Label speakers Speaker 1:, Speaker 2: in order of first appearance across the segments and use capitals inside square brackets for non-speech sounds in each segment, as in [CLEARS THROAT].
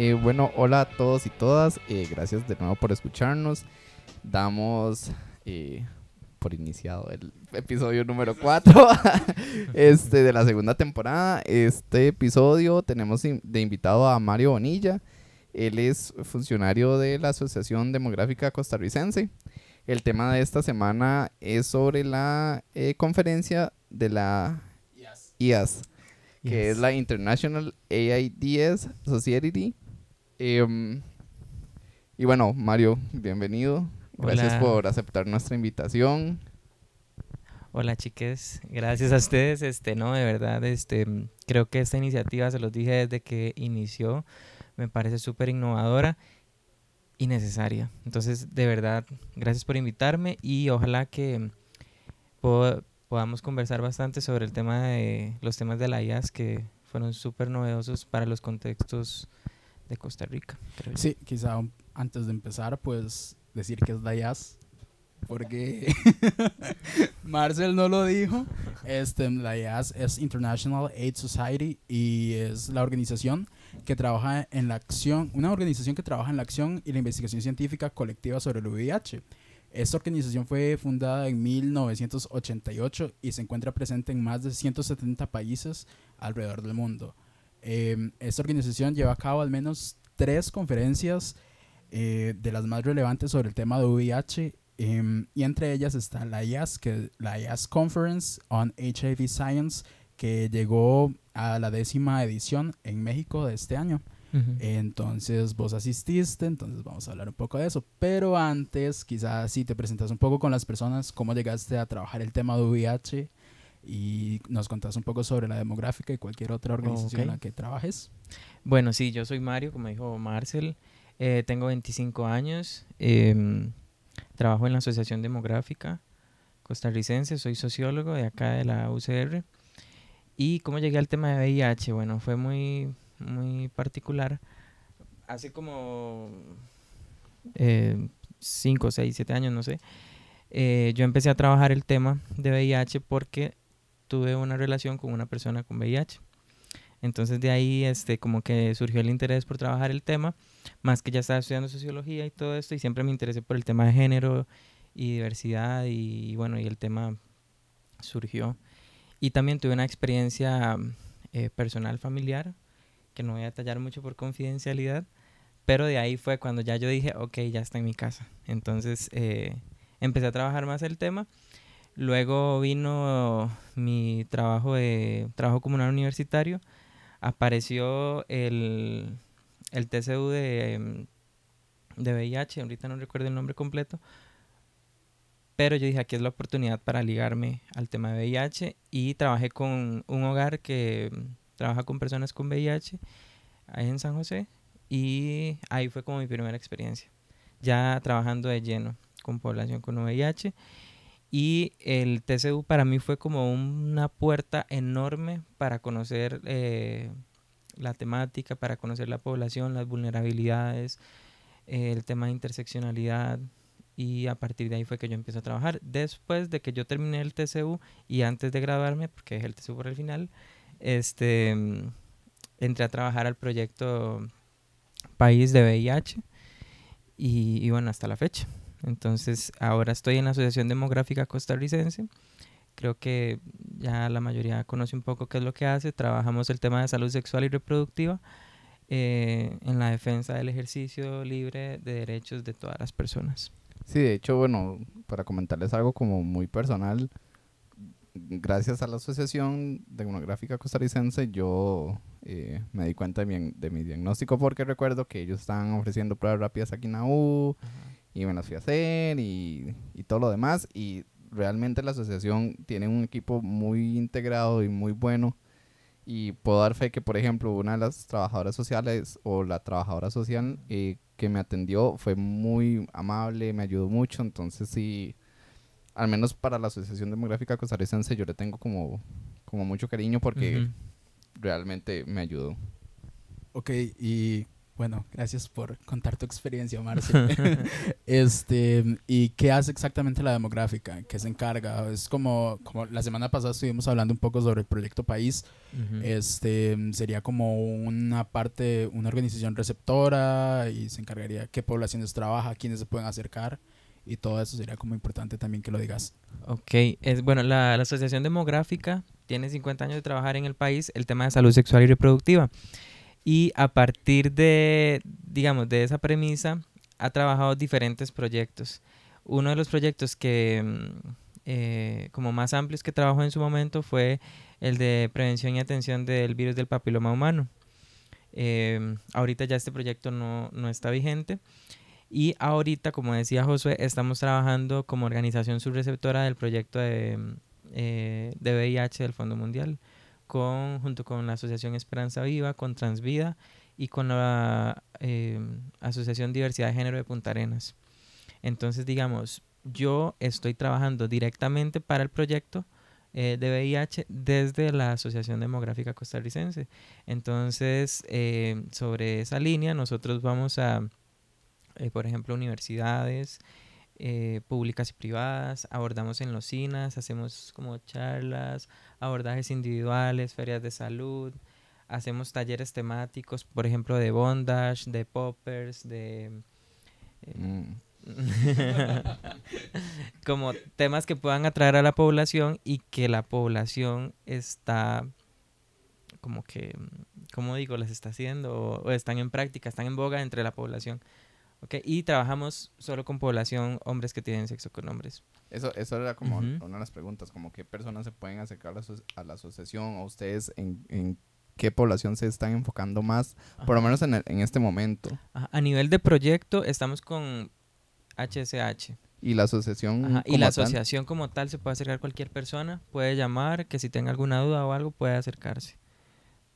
Speaker 1: Eh, bueno, hola a todos y todas. Eh, gracias de nuevo por escucharnos. Damos eh, por iniciado el episodio número 4 [LAUGHS] este, de la segunda temporada. Este episodio tenemos de invitado a Mario Bonilla. Él es funcionario de la Asociación Demográfica Costarricense. El tema de esta semana es sobre la conferencia de la IAS que es la International AIDS Society. Em, y bueno, Mario, bienvenido. Gracias por aceptar nuestra invitación.
Speaker 2: Hola chiques, gracias a ustedes. Este, no, de verdad, este, creo que esta iniciativa, se los dije desde que inició, me parece súper innovadora y necesaria. Entonces, de verdad, gracias por invitarme y ojalá que puedo, podamos conversar bastante sobre el tema de los temas de la IAS que fueron súper novedosos para los contextos de Costa Rica.
Speaker 3: sí, quizá antes de empezar, pues decir que es la IAS, porque [LAUGHS] Marcel no lo dijo. Este, la es International AIDS Society y es la organización que trabaja en la acción, una organización que trabaja en la acción y la investigación científica colectiva sobre el VIH. Esta organización fue fundada en 1988 y se encuentra presente en más de 170 países alrededor del mundo. Em, esta organización lleva a cabo al menos tres conferencias eh, de las más relevantes sobre el tema de VIH em, y entre ellas está la IAS, que, la IAS Conference on HIV Science, que llegó a la décima edición en México de este año. Entonces vos asististe, entonces vamos a hablar un poco de eso. Pero antes, quizás si te presentas un poco con las personas, cómo llegaste a trabajar el tema de VIH y nos contás un poco sobre la demográfica y cualquier otra organización en la que trabajes.
Speaker 2: Bueno, sí, yo soy Mario, como dijo Marcel, eh, tengo 25 años, em, trabajo en la Asociación Demográfica costarricense, soy sociólogo de acá de la UCR. ¿Y cómo llegué al tema de VIH? Bueno, fue muy muy particular. Hace como 5, 6, 7 años, no sé, eh, yo empecé a trabajar el tema de VIH porque tuve una relación con una persona con VIH. Entonces de ahí este, como que surgió el interés por trabajar el tema, más que ya estaba estudiando sociología y todo esto, y siempre me interesé por el tema de género y diversidad, y, bueno, y el tema surgió. Y también tuve una experiencia eh, personal familiar que no voy a detallar mucho por confidencialidad, pero de ahí fue cuando ya yo dije, ok, ya está en mi casa. Entonces eh, empecé a trabajar más el tema. Luego vino mi trabajo de trabajo comunal universitario. Apareció el, el TCU de, de VIH, ahorita no recuerdo el nombre completo, pero yo dije, aquí es la oportunidad para ligarme al tema de VIH y trabajé con un hogar que trabaja con personas con VIH ahí en San José. Y ahí fue como mi primera experiencia, ya trabajando de lleno con población con VIH y el TCU para mí fue como una puerta enorme para conocer eh, la temática, para conocer la población, las vulnerabilidades, el tema de interseccionalidad y a partir de ahí fue que yo empecé a trabajar. Después de que yo terminé el TCU y antes de graduarme, porque es el TCU por el final, este, entré a trabajar al proyecto País de VIH y, bueno, hasta la fecha. Entonces, ahora estoy en la Asociación Demográfica Costarricense. Creo que ya la mayoría conoce un poco qué es lo que hace. Trabajamos el tema de salud sexual y reproductiva eh, en la defensa del ejercicio libre de derechos de todas las personas.
Speaker 1: Sí, de hecho, bueno, para comentarles algo como muy personal, gracias a la Asociación Demográfica Costarricense, yo eh, me di cuenta de mi, diagnóstico porque recuerdo que ellos estaban ofreciendo pruebas rápidas aquí en la U y me las fui a hacer y, y, todo lo demás. Y realmente la asociación tiene un equipo muy integrado y muy bueno. Y puedo dar fe que, por ejemplo, una de las trabajadoras sociales o la trabajadora social eh, que me atendió fue muy amable, me ayudó mucho. Entonces, sí al menos para la Asociación Demográfica Costarricense, yo le tengo como, mucho cariño porque realmente me ayudó.
Speaker 3: Ok, y bueno, gracias por contar tu experiencia, Marce. [LAUGHS] este, ¿y qué hace exactamente la demográfica? ¿Qué se encarga? Es como, como la semana pasada estuvimos hablando un poco sobre el proyecto País. Este, sería como una parte, una organización receptora y se encargaría qué poblaciones trabaja, quiénes se pueden acercar y todo eso sería como importante también que lo digas.
Speaker 2: Ok, es, bueno, la, la Asociación Demográfica tiene 50 años de trabajar en el país el tema de salud sexual y reproductiva. Y a partir de, digamos, de esa premisa, ha trabajado diferentes proyectos. Uno de los proyectos que, mm, eh, como más amplios que trabajó en su momento fue el de prevención y atención del virus del papiloma humano. Eh, ahorita ya este proyecto no, no está vigente. Y ahorita, como decía Josué, estamos trabajando como organización subreceptora del proyecto de, mm, eh, de VIH del Fondo Mundial, con, junto con la Asociación Esperanza Viva, con Transvida y con la eh, Asociación Diversidad de Género de Punta Arenas. Entonces, digamos, yo estoy trabajando directamente para el proyecto eh, de VIH desde la Asociación Demográfica Costarricense. Entonces, eh, sobre esa línea, nosotros vamos a, eh, por ejemplo, universidades eh, públicas y privadas, abordamos en los CINAS, hacemos como charlas, abordajes individuales, ferias de salud, hacemos talleres temáticos, por ejemplo, de bondage, de poppers, de... eh, [LAUGHS] como temas que puedan atraer a la población y que la población está como que, como digo, las está haciendo o están en práctica, están en boga entre la población. ¿Ok? Y trabajamos solo con población, hombres que tienen sexo con hombres.
Speaker 1: Eso, eso era como una de las preguntas, como qué personas se pueden acercar a a la asociación o ustedes en, en qué población se están enfocando más, por lo menos en, el- en este momento.
Speaker 2: Ajá, A nivel de proyecto estamos con HSH.
Speaker 1: Y la asociación
Speaker 2: Ajá, Y la
Speaker 1: tal,
Speaker 2: asociación como tal se puede acercar cualquier persona, puede llamar, que si tenga alguna duda o algo puede acercarse.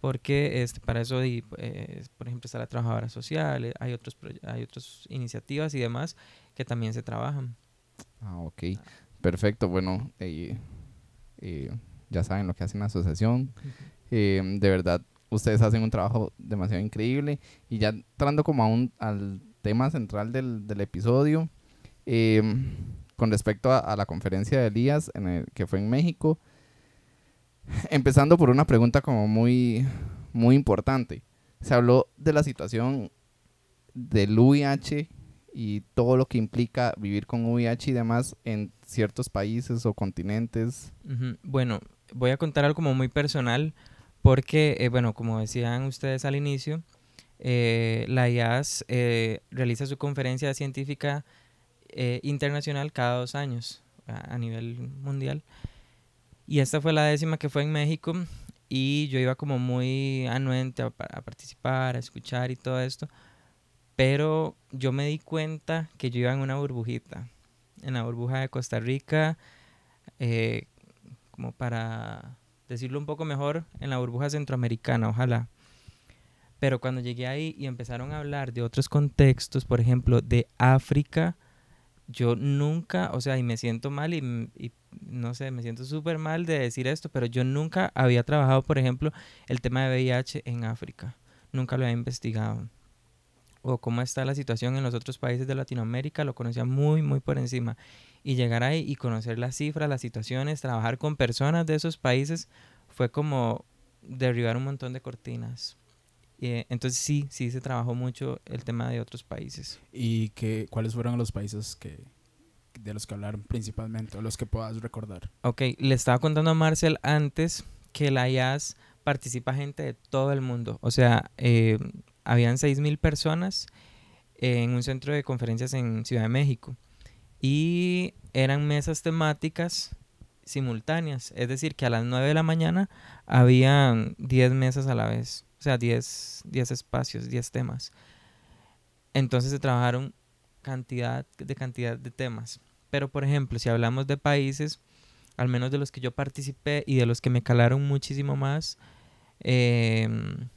Speaker 2: Porque este, para eso, di- eh, por ejemplo, está la trabajadora social, eh, hay otros hay otras iniciativas y demás que también se trabajan.
Speaker 1: Ah, ok. Perfecto. Bueno, eh, eh, ya saben lo que hacen la asociación. Eh, de verdad, ustedes hacen un trabajo demasiado increíble. Y ya entrando como a un, al tema central del, del episodio, eh, con respecto a, a la conferencia de Elías en el, que fue en México, empezando por una pregunta como muy, muy importante. Se habló de la situación del VIH y todo lo que implica vivir con VIH y demás en ciertos países o continentes.
Speaker 2: Bueno, voy a contar algo como muy personal porque, eh, bueno, como decían ustedes al inicio, eh, la IAS eh, realiza su conferencia científica eh, internacional cada dos años a nivel mundial. Y esta fue la décima que fue en México y yo iba como muy anuente a, pa- a participar, a escuchar y todo esto. Pero yo me di cuenta que yo iba en una burbujita, en la burbuja de Costa Rica, eh, como para decirlo un poco mejor, en la burbuja centroamericana, ojalá. Pero cuando llegué ahí y empezaron a hablar de otros contextos, por ejemplo, de África, yo nunca, o sea, y me siento mal y no sé, me siento súper mal de decir esto, pero yo nunca había trabajado, por ejemplo, el tema de VIH en África. Nunca lo había investigado. O cómo está la situación en los otros países de Latinoamérica, lo conocía muy, muy por encima. Y llegar ahí y conocer las cifras, las situaciones, trabajar con personas de esos países, fue como derribar un montón de cortinas. Y, eh, entonces sí, sí se trabajó mucho el tema de otros países.
Speaker 3: ¿Y qué, cuáles fueron los países que, de los que hablaron principalmente o los que puedas recordar?
Speaker 2: Ok, le estaba contando a Marcel antes que la IAS participa gente de todo el mundo. O sea, eh, habían 6.000 personas en un centro de conferencias en Ciudad de México. Y eran mesas temáticas simultáneas. Es decir, que a las 9 de la mañana habían 10 mesas a la vez. O sea, 10, 10 espacios, 10 temas. Entonces se trabajaron cantidad de cantidad de temas. Pero, por ejemplo, si hablamos de países, al menos de los que yo participé y de los que me calaron muchísimo más, em,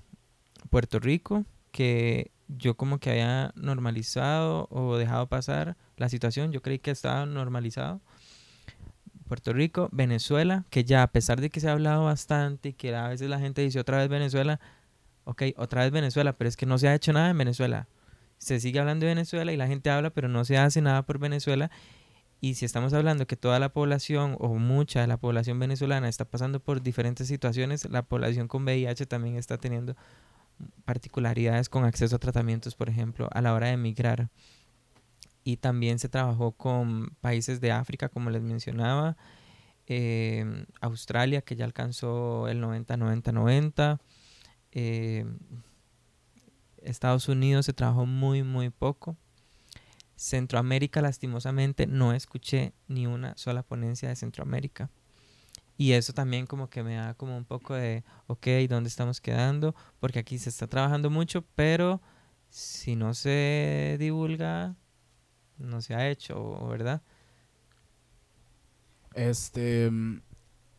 Speaker 2: Puerto Rico, que yo como que había normalizado o dejado pasar la situación, yo creí que estaba normalizado. Puerto Rico, Venezuela, que ya a pesar de que se ha hablado bastante y que a veces la gente dice otra vez Venezuela, ok, otra vez Venezuela, pero es que no se ha hecho nada en Venezuela. Se sigue hablando de Venezuela y la gente habla, pero no se hace nada por Venezuela. Y si estamos hablando que toda la población o mucha de la población venezolana está pasando por diferentes situaciones, la población con VIH también está teniendo particularidades con acceso a tratamientos, por ejemplo, a la hora de emigrar. Y también se trabajó con países de África, como les mencionaba, em, Australia, que ya alcanzó el 90-90-90. Em, Estados Unidos se trabajó muy, muy poco. Centroamérica, lastimosamente, no escuché ni una sola ponencia de Centroamérica. Y eso también como que me da como un poco de, ok, ¿dónde estamos quedando? Porque aquí se está trabajando mucho, pero si no se divulga, no se ha hecho, ¿verdad?
Speaker 3: Este, mm,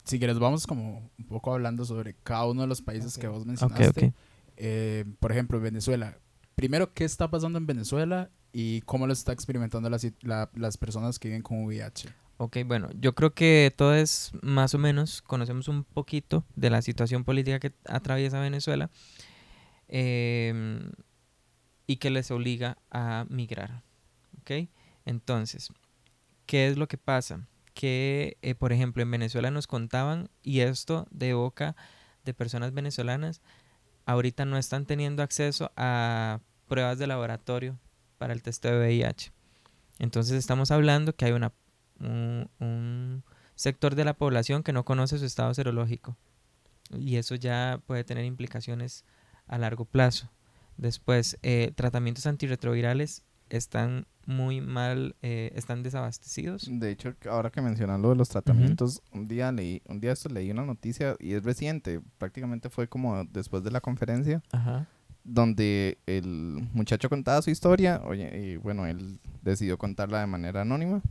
Speaker 3: si quieres, vamos como un poco hablando sobre cada uno de los países que vos mencionaste. Eh, por ejemplo, Venezuela. Primero, ¿qué está pasando en Venezuela y cómo lo está experimentando las personas que viven con VIH?
Speaker 2: Ok, bueno, yo creo que todos más o menos conocemos un poquito de la situación política que atraviesa Venezuela em, y que les obliga a migrar. ¿Ok? Entonces, ¿qué es lo que pasa? Que, eh, por ejemplo, en Venezuela nos contaban, y esto de boca de personas venezolanas, ahorita no están teniendo acceso a pruebas de laboratorio para el test de VIH. Entonces estamos hablando que hay una un, sector de la población que no conoce su estado serológico. Y eso ya puede tener implicaciones a largo plazo. Después, eh, tratamientos antirretrovirales están muy mal, eh, están desabastecidos.
Speaker 1: De hecho, ahora que mencionan lo de los tratamientos, un día leí, un día esto leí una noticia y es reciente, prácticamente fue como después de la conferencia, donde el muchacho contaba su historia, oye, y bueno, él decidió contarla de manera anónima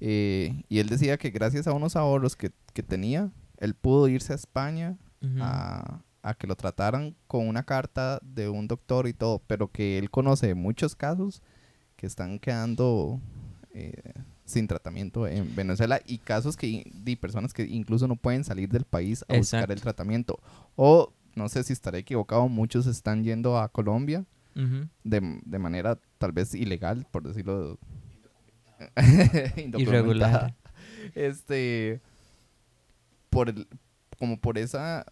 Speaker 1: eh, y él decía que gracias a unos ahorros que, que tenía, él pudo irse a España a, a, que lo trataran con una carta de un doctor y todo, pero que él conoce muchos casos que están quedando eh, sin tratamiento en Venezuela y casos que de personas que incluso no pueden salir del país a buscar el tratamiento. O, no sé si estaré equivocado, muchos están yendo a Colombia de, de manera tal vez ilegal, por decirlo [LAUGHS]
Speaker 2: Irregular.
Speaker 1: Este, por el, como por esa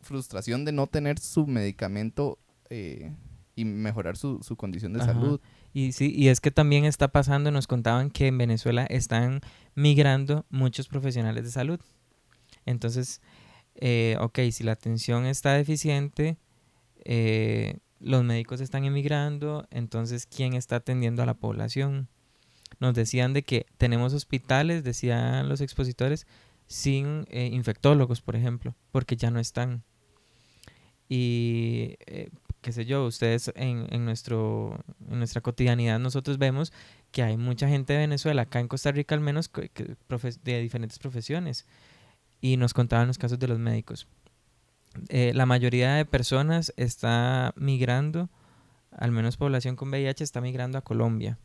Speaker 1: frustración de no tener su medicamento eh, y mejorar su, condición de salud.
Speaker 2: Y sí, y es que también está pasando, nos contaban que en Venezuela están migrando muchos profesionales de salud. Entonces, eh, ok, si la atención está deficiente, eh, los médicos están emigrando, entonces, ¿quién está atendiendo a la población? nos decían de que tenemos hospitales, decían los expositores, sin eh, infectólogos, por ejemplo, porque ya no están. Y, eh, qué sé yo, ustedes en, en, nuestro, en nuestra cotidianidad nosotros vemos que hay mucha gente de Venezuela, acá en Costa Rica al menos, de diferentes profesiones. Y nos contaban los casos de los médicos. Eh, la mayoría de personas está migrando, al menos población con VIH está migrando a Colombia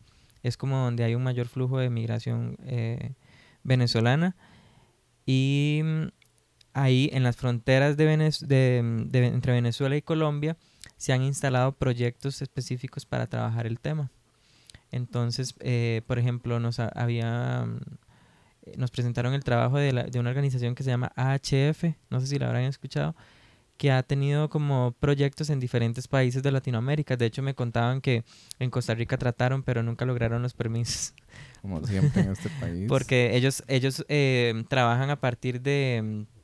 Speaker 2: es como donde hay un mayor flujo de migración eh, venezolana. Y mm, ahí en las fronteras de, entre Venezuela y Colombia se han instalado proyectos específicos para trabajar el tema. Entonces, eh, por ejemplo, nos había mm, nos presentaron el trabajo de, de, una organización que se llama AHF, no sé si la habrán escuchado, que ha tenido como proyectos en diferentes países de Latinoamérica. De hecho, me contaban que en Costa Rica trataron, pero nunca lograron los permisos. [LAUGHS]
Speaker 1: Como siempre en este [LAUGHS] país.
Speaker 2: Porque ellos, ellos eh, trabajan a partir de mm,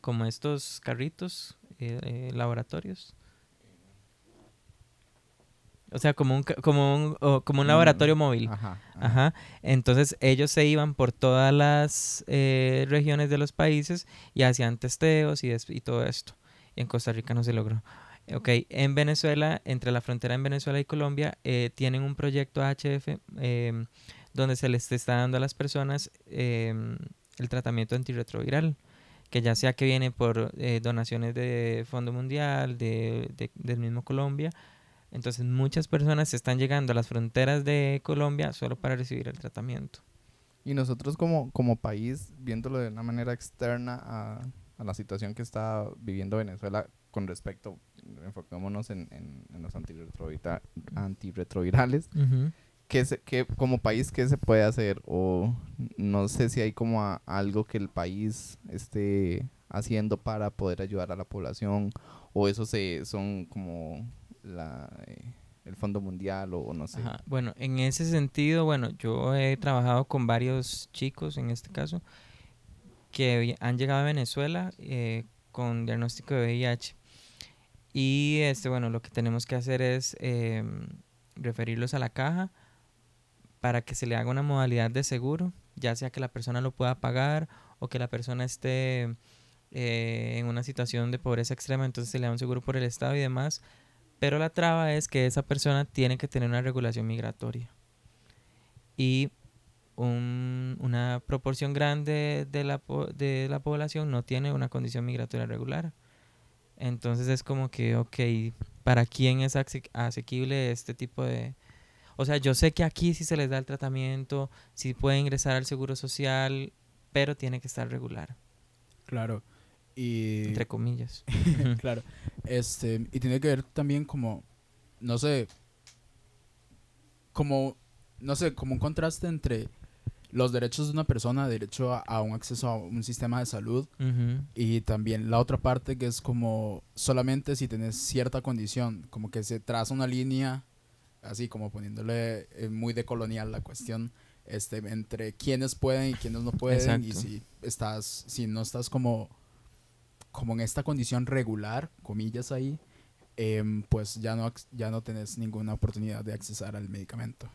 Speaker 2: como estos carritos, eh, eh, laboratorios. O sea, como un, como un, como un laboratorio mm, móvil. Ajá, ajá. Entonces ellos se iban por todas las regiones de los países y hacían testeos y, y todo esto en Costa Rica no se logró. Ok, en Venezuela, entre la frontera en Venezuela y Colombia, eh, tienen un proyecto HF em, donde se les está dando a las personas em, el tratamiento antirretroviral, que ya sea que viene por eh, donaciones de Fondo Mundial, de, del mismo Colombia. Entonces muchas personas están llegando a las fronteras de Colombia solo para recibir el tratamiento.
Speaker 1: Y nosotros como, como país, viéndolo de una manera externa a a la situación que está viviendo Venezuela con respecto, enfocémonos en, en, en los antirretrovirales, antirretrovirales
Speaker 2: Ujú.
Speaker 1: ¿qué se- qué- como país, ¿qué se puede hacer? O no sé si hay como a- algo que el país esté haciendo para poder ayudar a la población, o eso se son como la, eh, el Fondo Mundial, o, o no sé.
Speaker 2: Ajá. Bueno, en ese sentido, bueno, yo he trabajado con varios chicos, en este caso, que han llegado a Venezuela eh, con diagnóstico de VIH. Y este, bueno, lo que tenemos que hacer es em, referirlos a la caja para que se le haga una modalidad de seguro, ya sea que la persona lo pueda pagar o que la persona esté eh, en una situación de pobreza extrema, entonces se le da un seguro por el Estado y demás. Pero la traba es que esa persona tiene que tener una regulación migratoria. Y un- una proporción grande de la, de la población no tiene una condición migratoria regular. Entonces es como que, ok, ¿para quién es ase- asequible este tipo de... O sea, yo sé que aquí sí se les da el tratamiento, sí puede ingresar al seguro social, pero tiene que estar regular,
Speaker 3: Claro. Y
Speaker 2: entre comillas. [LAUGHS]
Speaker 3: claro. Este, y tiene que ver también como, no sé, como, no sé, como un contraste entre los derechos de una persona, derecho a, a un acceso a un sistema de salud, y también la otra parte que es como solamente si tenés cierta condición, como que se traza una línea, así como poniéndole eh, muy de colonial la cuestión, este, entre quienes pueden y quienes no pueden, y si estás, si no estás como, como en esta condición regular, comillas ahí, em, pues ya no, ya no tenés ninguna oportunidad de accesar al medicamento.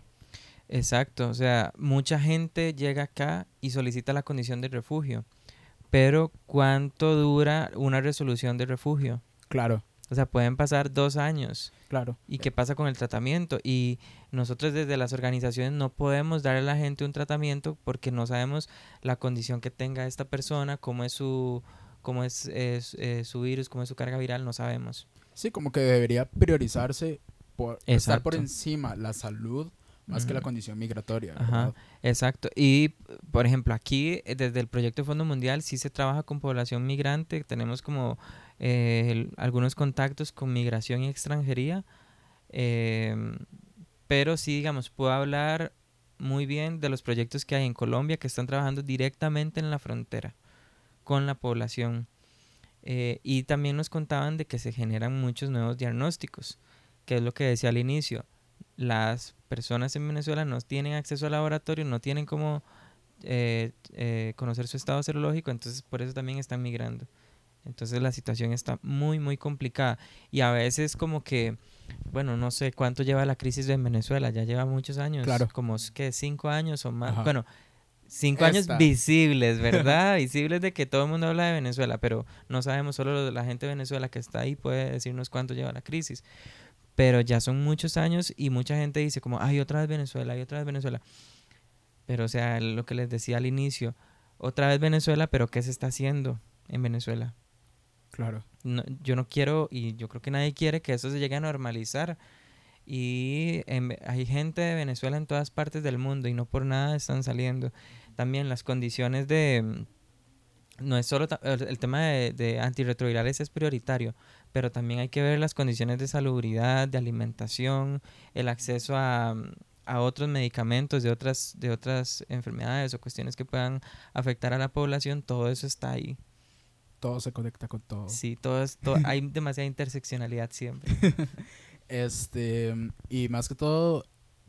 Speaker 2: Exacto, o sea, mucha gente llega acá y solicita la condición de refugio, pero ¿cuánto dura una resolución de refugio?
Speaker 3: Claro,
Speaker 2: O sea, pueden pasar dos años.
Speaker 3: claro.
Speaker 2: ¿Y qué pasa con el tratamiento? Y nosotros desde las organizaciones no podemos darle a la gente un tratamiento porque no sabemos la condición que tenga esta persona, cómo es su, cómo es, es, eh, su virus, cómo es su carga viral, no sabemos.
Speaker 3: Sí, como que debería priorizarse por estar por encima la salud más que la condición migratoria.
Speaker 2: Ajá. Exacto. Y, por ejemplo, aquí eh, desde el proyecto Fondo Mundial sí se trabaja con población migrante. Tenemos como eh, el- algunos contactos con migración y extranjería. em, pero sí, digamos, puedo hablar muy bien de los proyectos que hay en Colombia que están trabajando directamente en la frontera con la población. Eh, y también nos contaban de que se generan muchos nuevos diagnósticos, que es lo que decía al inicio. Las personas en Venezuela no tienen acceso al laboratorio, no tienen cómo eh, eh, conocer su estado serológico, entonces por eso también están migrando. Entonces la situación está muy, muy complicada. Y a veces como que, bueno, no sé cuánto lleva la crisis en Venezuela, ya lleva muchos años,
Speaker 3: Claro.
Speaker 2: como que cinco años o más.
Speaker 3: Ajá.
Speaker 2: Bueno, cinco años visibles, [LAUGHS] ¿verdad? visibles de que todo el mundo habla de Venezuela, pero no sabemos, solo la gente de Venezuela que está ahí puede decirnos cuánto lleva la crisis. Pero ya son muchos años y mucha gente dice como, ay, otra vez Venezuela, ay, otra vez Venezuela. Pero, o sea, lo que les decía al inicio, otra vez Venezuela, pero ¿qué se está haciendo en Venezuela?
Speaker 3: Claro.
Speaker 2: No- yo no quiero, y yo creo que nadie quiere que eso se llegue a normalizar. Y en hay gente de Venezuela en todas partes del mundo y no por nada están saliendo. También las condiciones de... mm, No es solo el, tema de, de antirretrovirales es prioritario, pero también hay que ver las condiciones de salubridad, de alimentación, el acceso a, mm, a otros medicamentos de otras, de otras enfermedades o cuestiones que puedan afectar a la población. Todo eso está ahí.
Speaker 3: Todo se conecta con todo.
Speaker 2: Sí, todo es, hay [LAUGHS] demasiada interseccionalidad siempre. [LAUGHS]
Speaker 3: Este, y más que todo,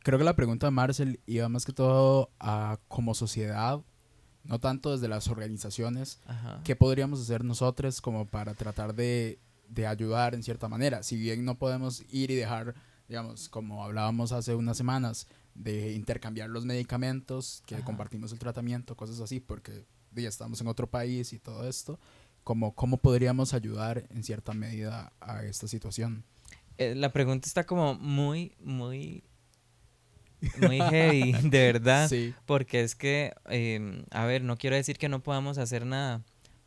Speaker 3: creo que la pregunta de Marcel iba más que todo a como sociedad, no tanto desde las organizaciones,
Speaker 2: Ajá.
Speaker 3: ¿qué podríamos hacer nosotros como para tratar de, de ayudar en cierta manera? Si bien no podemos ir y dejar, digamos, como hablábamos hace unas semanas, de intercambiar los medicamentos, que
Speaker 2: Ajá.
Speaker 3: compartimos el tratamiento, cosas así, porque ya estamos en otro país y todo esto, como cómo podríamos ayudar en cierta medida a esta situación.
Speaker 2: Eh, la pregunta está como muy, muy, muy heavy, [LAUGHS] de verdad.
Speaker 3: Sí,
Speaker 2: Porque es que, eh, a ver, no quiero decir que no podamos hacer nada,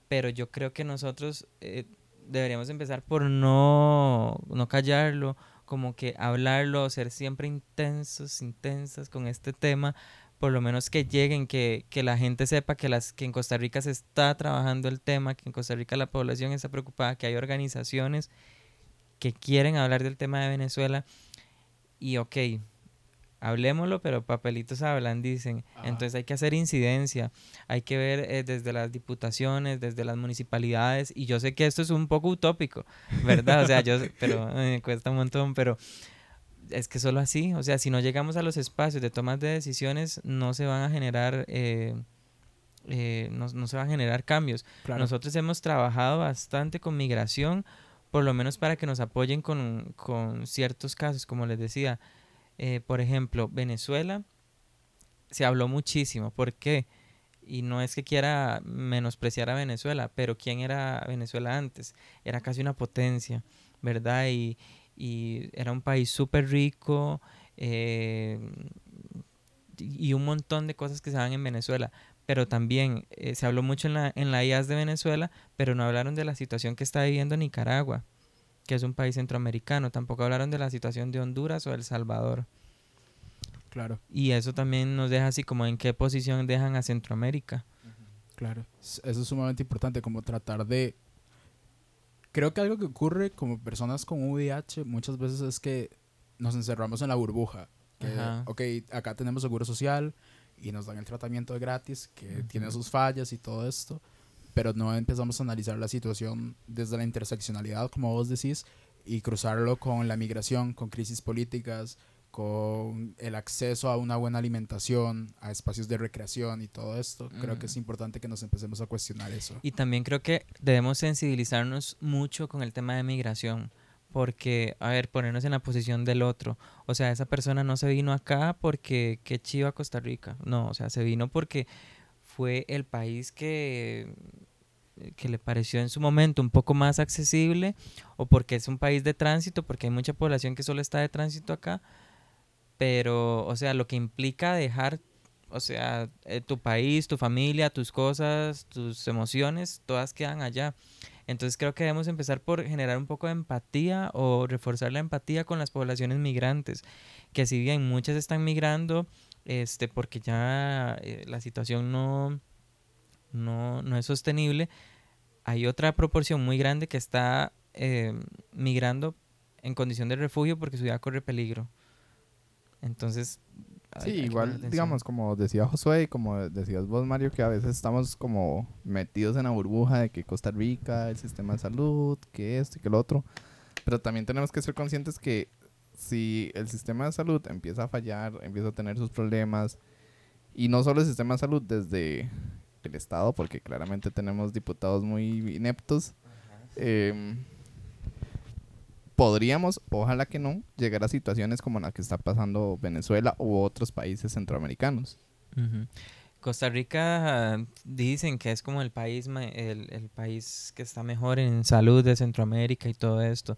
Speaker 2: pero yo creo que nosotros eh, deberíamos empezar por no, no callarlo, como que hablarlo, ser siempre intensos, intensas con este tema, por lo menos que lleguen, que, que la gente sepa que, las, que en Costa Rica se está trabajando el tema, que en Costa Rica la población está preocupada, que hay organizaciones que quieren hablar del tema de Venezuela. Y ok, hablemoslo, pero papelitos hablan, dicen.
Speaker 3: Ajá.
Speaker 2: Entonces hay que hacer incidencia, hay que ver eh, desde las diputaciones, desde las municipalidades, y yo sé que esto es un poco utópico, ¿verdad? O sea, yo, pero [LAUGHS] me cuesta un montón, pero es que solo así, o sea, si no llegamos a los espacios de tomas de decisiones, no se van a generar... eh, eh, no, no se van a generar cambios.
Speaker 3: Claro.
Speaker 2: Nosotros hemos trabajado bastante con migración, por lo menos para que nos apoyen con, con ciertos casos, como les decía. Eh, por ejemplo, Venezuela se habló muchísimo. ¿Por qué? Y no es que quiera menospreciar a Venezuela, pero ¿quién era Venezuela antes? Era casi una potencia, ¿verdad? Y, y era un país súper rico eh, y un montón de cosas que se dan en Venezuela. Pero también eh, se habló mucho en la, en la IAS de Venezuela, pero no hablaron de la situación que está viviendo Nicaragua, que es un país centroamericano. Tampoco hablaron de la situación de Honduras o El Salvador.
Speaker 3: Claro,
Speaker 2: Y eso también nos deja así como en qué posición dejan a Centroamérica.
Speaker 3: claro. Eso es sumamente importante, como tratar de... Creo que algo que ocurre como personas con VIH muchas veces es que nos encerramos en la burbuja. Que,
Speaker 2: Ajá.
Speaker 3: ok, acá tenemos seguro social y nos dan el tratamiento gratis, que tiene sus fallas y todo esto, pero no empezamos a analizar la situación desde la interseccionalidad, como vos decís, y cruzarlo con la migración, con crisis políticas, con el acceso a una buena alimentación, a espacios de recreación y todo esto. Creo que es importante que nos empecemos a cuestionar eso.
Speaker 2: Y también creo que debemos sensibilizarnos mucho con el tema de migración. Porque, a ver, ponernos en la posición del otro. O sea, esa persona no se vino acá porque qué chiva Costa Rica. No, o sea, se vino porque fue el país que, que le pareció en su momento un poco más accesible o porque es un país de tránsito, porque hay mucha población que solo está de tránsito acá. Pero, o sea, lo que implica dejar o sea, eh, tu país, tu familia, tus cosas, tus emociones, todas quedan allá. Entonces creo que debemos empezar por generar un poco de empatía o reforzar la empatía con las poblaciones migrantes, que si bien muchas están migrando, este, porque ya eh, la situación no, no, no es sostenible, hay otra proporción muy grande que está eh, migrando en condición de refugio porque su vida corre peligro. Entonces,
Speaker 1: Sí,
Speaker 2: hay-
Speaker 1: igual, digamos, como decía Josué y como decías vos, Mario, que a veces estamos como metidos en la burbuja de que Costa Rica, el sistema de salud, que esto y que lo otro. Pero también tenemos que ser conscientes que si el sistema de salud empieza a fallar, empieza a tener sus problemas, y no solo el sistema de salud desde el Estado, porque claramente tenemos diputados muy ineptos, em, podríamos, ojalá que no, llegar a situaciones como la que está pasando Venezuela u otros países centroamericanos.
Speaker 2: Costa Rica dicen que es como el país, el, el país que está mejor en salud de Centroamérica y todo esto.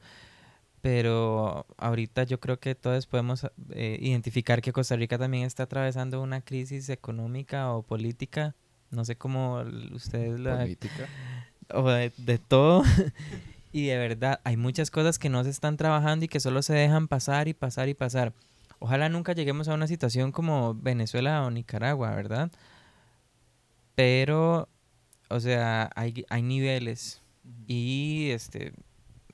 Speaker 2: Pero ahorita yo creo que todos podemos eh, identificar que Costa Rica también está atravesando una crisis económica o política. No sé cómo ustedes la,
Speaker 1: Política.
Speaker 2: o de, de todo. [LAUGHS] y de verdad, hay muchas cosas que no se están trabajando y que solo se dejan pasar y pasar y pasar. Ojalá nunca lleguemos a una situación como Venezuela o Nicaragua, ¿verdad? Pero, o sea, hay, hay niveles. Y, este,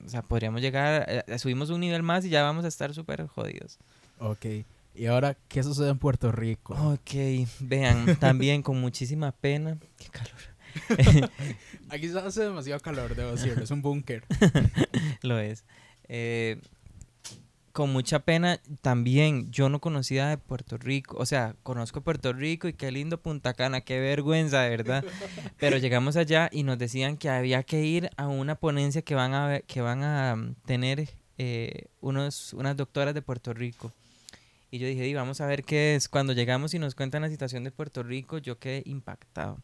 Speaker 2: o sea, podríamos llegar, eh, subimos un nivel más y ya vamos a estar súper jodidos.
Speaker 3: Ok. Y ahora, ¿qué sucede en Puerto Rico?
Speaker 2: Ok, vean, [LAUGHS] también con muchísima pena. Qué calor. [LAUGHS]
Speaker 3: Aquí se hace demasiado calor, debo decirlo. Es un búnker. [LAUGHS]
Speaker 2: Lo es. Eh, con mucha pena, también yo no conocía de Puerto Rico. O sea, conozco Puerto Rico y qué lindo Punta Cana, qué vergüenza, de verdad. Pero llegamos allá y nos decían que había que ir a una ponencia que van a, que van a mm, tener eh, unos, unas doctoras de Puerto Rico. Y yo dije, "Di, vamos a ver qué es. Cuando llegamos y nos cuentan la situación de Puerto Rico, yo quedé impactado.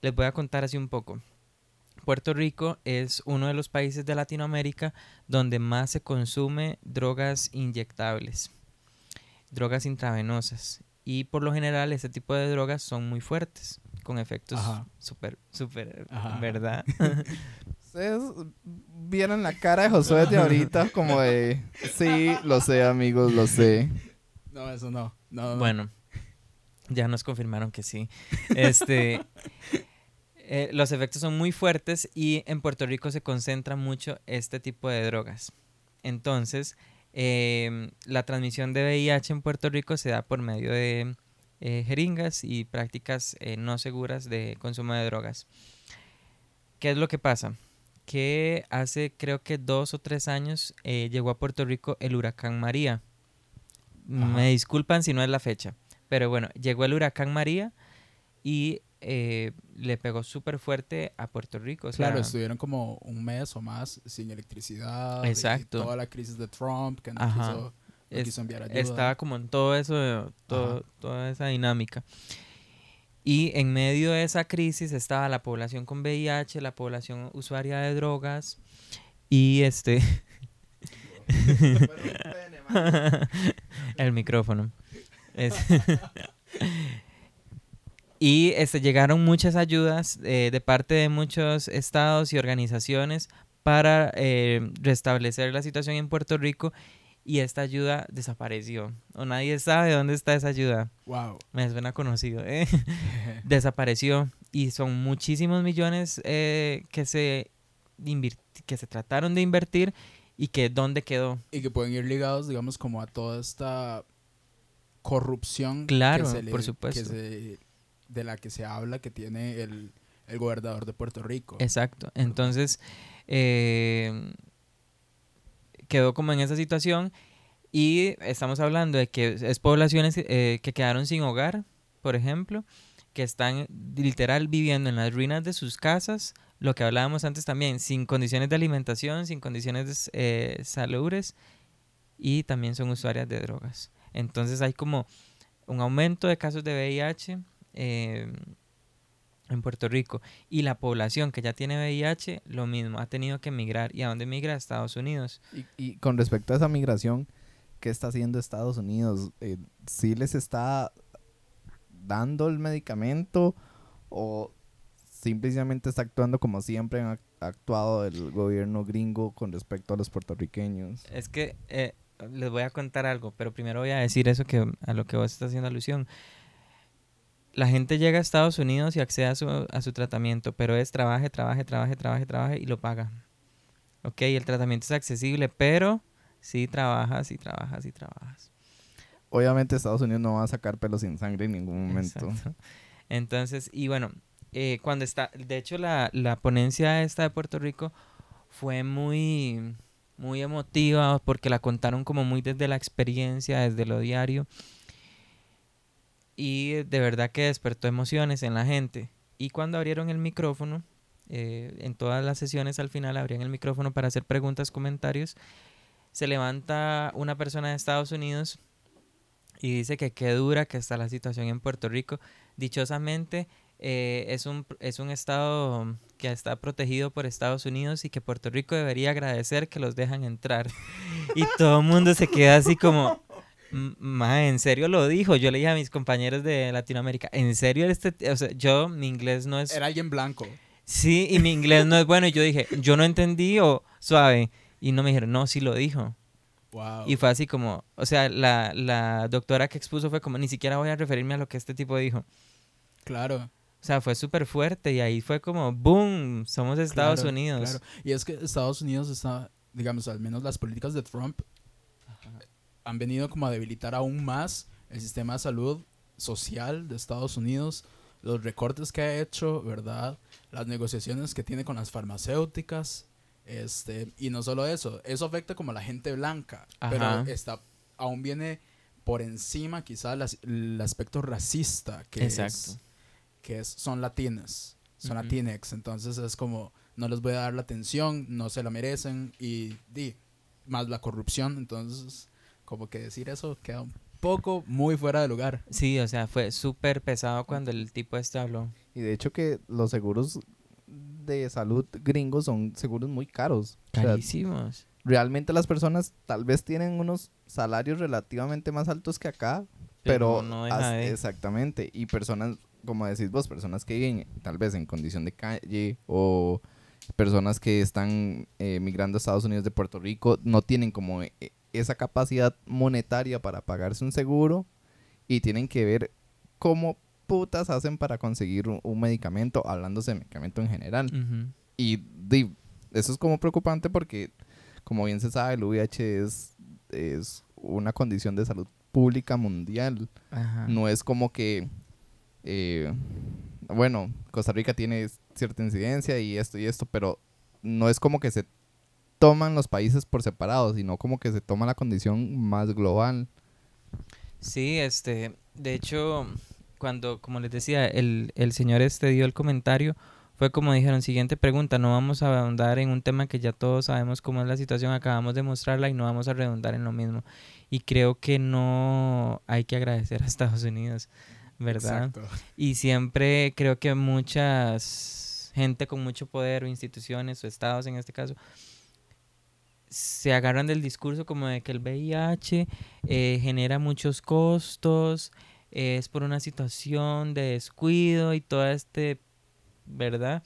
Speaker 2: Les voy a contar así un poco. Puerto Rico es uno de los países de Latinoamérica donde más se consume drogas inyectables, drogas intravenosas. Y por lo general este tipo de drogas son muy fuertes, con efectos súper, súper. ¿verdad? [LAUGHS] [LAUGHS]
Speaker 1: Ustedes vieron la cara de Josué de ahorita como de, sí, lo sé amigos, lo sé.
Speaker 3: No, eso no. No, no, no.
Speaker 2: bueno, Ya nos confirmaron que sí. Este, [LAUGHS] eh, los efectos son muy fuertes y en Puerto Rico se concentra mucho este tipo de drogas. Entonces, em, la transmisión de VIH en Puerto Rico se da por medio de eh, jeringas y prácticas eh, no seguras de consumo de drogas. ¿Qué es lo que pasa? Que hace creo que dos o tres años eh, llegó a Puerto Rico el huracán María.
Speaker 3: Ajá.
Speaker 2: Me disculpan si no es la fecha, pero bueno, llegó el huracán María y eh, le pegó súper fuerte a Puerto Rico. o sea,
Speaker 3: Claro, estuvieron como un mes o más sin electricidad. y
Speaker 2: Exacto.
Speaker 3: toda la crisis de Trump, que no,
Speaker 2: Ajá.
Speaker 3: quiso, no
Speaker 2: Es-
Speaker 3: quiso enviar ayuda.
Speaker 2: estaba como en todo eso, todo- toda esa dinámica. Y en medio de esa crisis estaba la población con VIH, la población usuaria de drogas y este [LAUGHS] el micrófono. [LAUGHS] Y este llegaron muchas ayudas eh, de parte de muchos estados y organizaciones para eh, restablecer la situación en Puerto Rico y esta ayuda desapareció. O nadie sabe dónde está esa ayuda.
Speaker 3: Wow.
Speaker 2: Me suena conocido. ¿eh? [LAUGHS] [LAUGHS] Desapareció y son muchísimos millones eh, que, se que se trataron de invertir y que dónde quedó.
Speaker 3: y que pueden ir ligados, digamos, como a toda esta corrupción
Speaker 2: Claro,
Speaker 3: que se le-
Speaker 2: por
Speaker 3: que
Speaker 2: supuesto.
Speaker 3: se- de la que se habla que tiene el, el gobernador de Puerto Rico.
Speaker 2: Exacto. Entonces, eh, quedó como en esa situación y estamos hablando de que es poblaciones eh, que quedaron sin hogar, por ejemplo, que están literal viviendo en las ruinas de sus casas, lo que hablábamos antes también, sin condiciones de alimentación, sin condiciones eh, salubres y también son usuarias de drogas. Entonces hay como un aumento de casos de VIH eh, en Puerto Rico y la población que ya tiene VIH, lo mismo, ha tenido que emigrar. ¿Y a dónde migra? A Estados Unidos.
Speaker 1: Y, y con respecto a esa migración, ¿qué está haciendo Estados Unidos? Eh, ¿Sí les está dando el medicamento o simplemente está actuando como siempre ha actuado el gobierno gringo con respecto a los puertorriqueños?
Speaker 2: Es que eh, les voy a contar algo, pero primero voy a decir eso que a lo que vos estás haciendo alusión. La gente llega a Estados Unidos y accede a su, a su tratamiento, pero es trabaje, trabaje, trabaje, trabaje, trabaje y lo paga. Ok, el tratamiento es accesible, pero sí trabajas y trabajas y trabajas.
Speaker 1: Obviamente Estados Unidos no va a sacar pelos sin sangre en ningún momento.
Speaker 2: Exacto. Entonces, y bueno, eh, cuando está, de hecho la, la ponencia esta de Puerto Rico fue muy, muy emotiva porque la contaron como muy desde la experiencia, desde lo diario. Y de verdad que despertó emociones en la gente. Y cuando abrieron el micrófono, eh, en todas las sesiones al final abrían el micrófono para hacer preguntas, comentarios, se levanta una persona de Estados Unidos y dice que qué dura que está la situación en Puerto Rico. Dichosamente, eh, es, un, es un estado que está protegido por Estados Unidos y que Puerto Rico debería agradecer que los dejan entrar. [LAUGHS] y todo el mundo se queda así como, "M- Ma, ¿en serio lo dijo? Yo le dije a mis compañeros de Latinoamérica, ¿en serio este? t-?" O sea, yo, mi inglés no es...
Speaker 3: Era alguien blanco.
Speaker 2: Sí, y mi inglés no es bueno. Y yo dije, yo no entendí o suave. Y no me dijeron, no, sí lo dijo.
Speaker 3: Wow.
Speaker 2: Y fue así como, o sea, la, la doctora que expuso fue como, ni siquiera voy a referirme a lo que este tipo dijo.
Speaker 3: Claro.
Speaker 2: O sea, fue súper fuerte y ahí fue como, ¡boom! Somos Estados
Speaker 3: claro,
Speaker 2: Unidos.
Speaker 3: claro. Y es que Estados Unidos está, digamos, al menos las políticas de Trump han venido como a debilitar aún más el sistema de salud social de Estados Unidos, los recortes que ha hecho, ¿verdad? Las negociaciones que tiene con las farmacéuticas, este, y no solo eso, eso afecta como a la gente blanca,
Speaker 2: Ajá.
Speaker 3: pero está, aún viene por encima quizá las- el aspecto racista que
Speaker 2: Exacto.
Speaker 3: es, que es, son latinas, son
Speaker 2: Ujú.
Speaker 3: latinex, entonces es como, no les voy a dar la atención, no se la merecen, y di, más la corrupción, entonces como que decir eso queda un poco muy fuera de lugar.
Speaker 2: Sí, o sea, fue súper pesado cuando el tipo este habló.
Speaker 1: Y de hecho que los seguros de salud gringos son seguros muy caros. O sea,
Speaker 2: Carísimos.
Speaker 1: realmente las personas tal vez tienen unos salarios relativamente más altos que acá, pero,
Speaker 2: Pero no deja
Speaker 1: exactamente, y personas, como decís vos, personas que viven tal vez en condición de calle o personas que están eh, migrando a Estados Unidos de Puerto Rico no tienen como eh, esa capacidad monetaria para pagarse un seguro y tienen que ver cómo putas hacen para conseguir un, un medicamento, hablándose de medicamento en general. Y di, eso es como preocupante porque, como bien se sabe, el VIH es, es una condición de salud pública mundial.
Speaker 2: Ajá.
Speaker 1: No es como que, eh, bueno, Costa Rica tiene cierta incidencia y esto y esto, pero no es como que se toman los países por separado, sino como que se toma la condición más global.
Speaker 2: Sí, este, de hecho, cuando, como les decía, el, el señor este dio el comentario, fue como dijeron, siguiente pregunta, no vamos a ahondar en un tema que ya todos sabemos cómo es la situación, acabamos de mostrarla y no vamos a redundar en lo mismo. Y creo que no hay que agradecer a Estados Unidos, ¿verdad?
Speaker 3: Exacto.
Speaker 2: Y siempre creo que muchas gente con mucho poder o instituciones o estados en este caso se agarran del discurso como de que el VIH eh, genera muchos costos, eh, es por una situación de descuido y todo este, ¿verdad?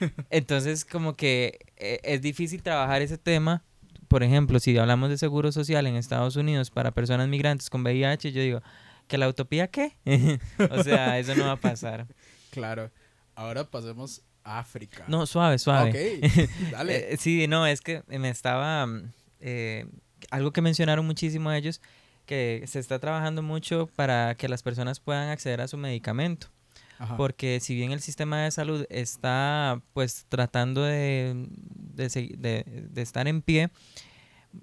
Speaker 2: [LAUGHS] Entonces como que eh, es difícil trabajar ese tema. Por ejemplo, si hablamos de seguro social en Estados Unidos para personas migrantes con VIH, yo digo, ¿que la utopía qué? [LAUGHS] o sea, eso no va a pasar. [LAUGHS]
Speaker 3: Claro. Ahora pasemos África.
Speaker 2: No, suave, suave.
Speaker 3: Ok, [LAUGHS] dale.
Speaker 2: Eh, sí, no, es que me estaba... mm, eh, algo que mencionaron muchísimo ellos, que se está trabajando mucho para que las personas puedan acceder a su medicamento.
Speaker 3: Ajá.
Speaker 2: Porque si bien el sistema de salud está pues tratando de, de, de estar en pie,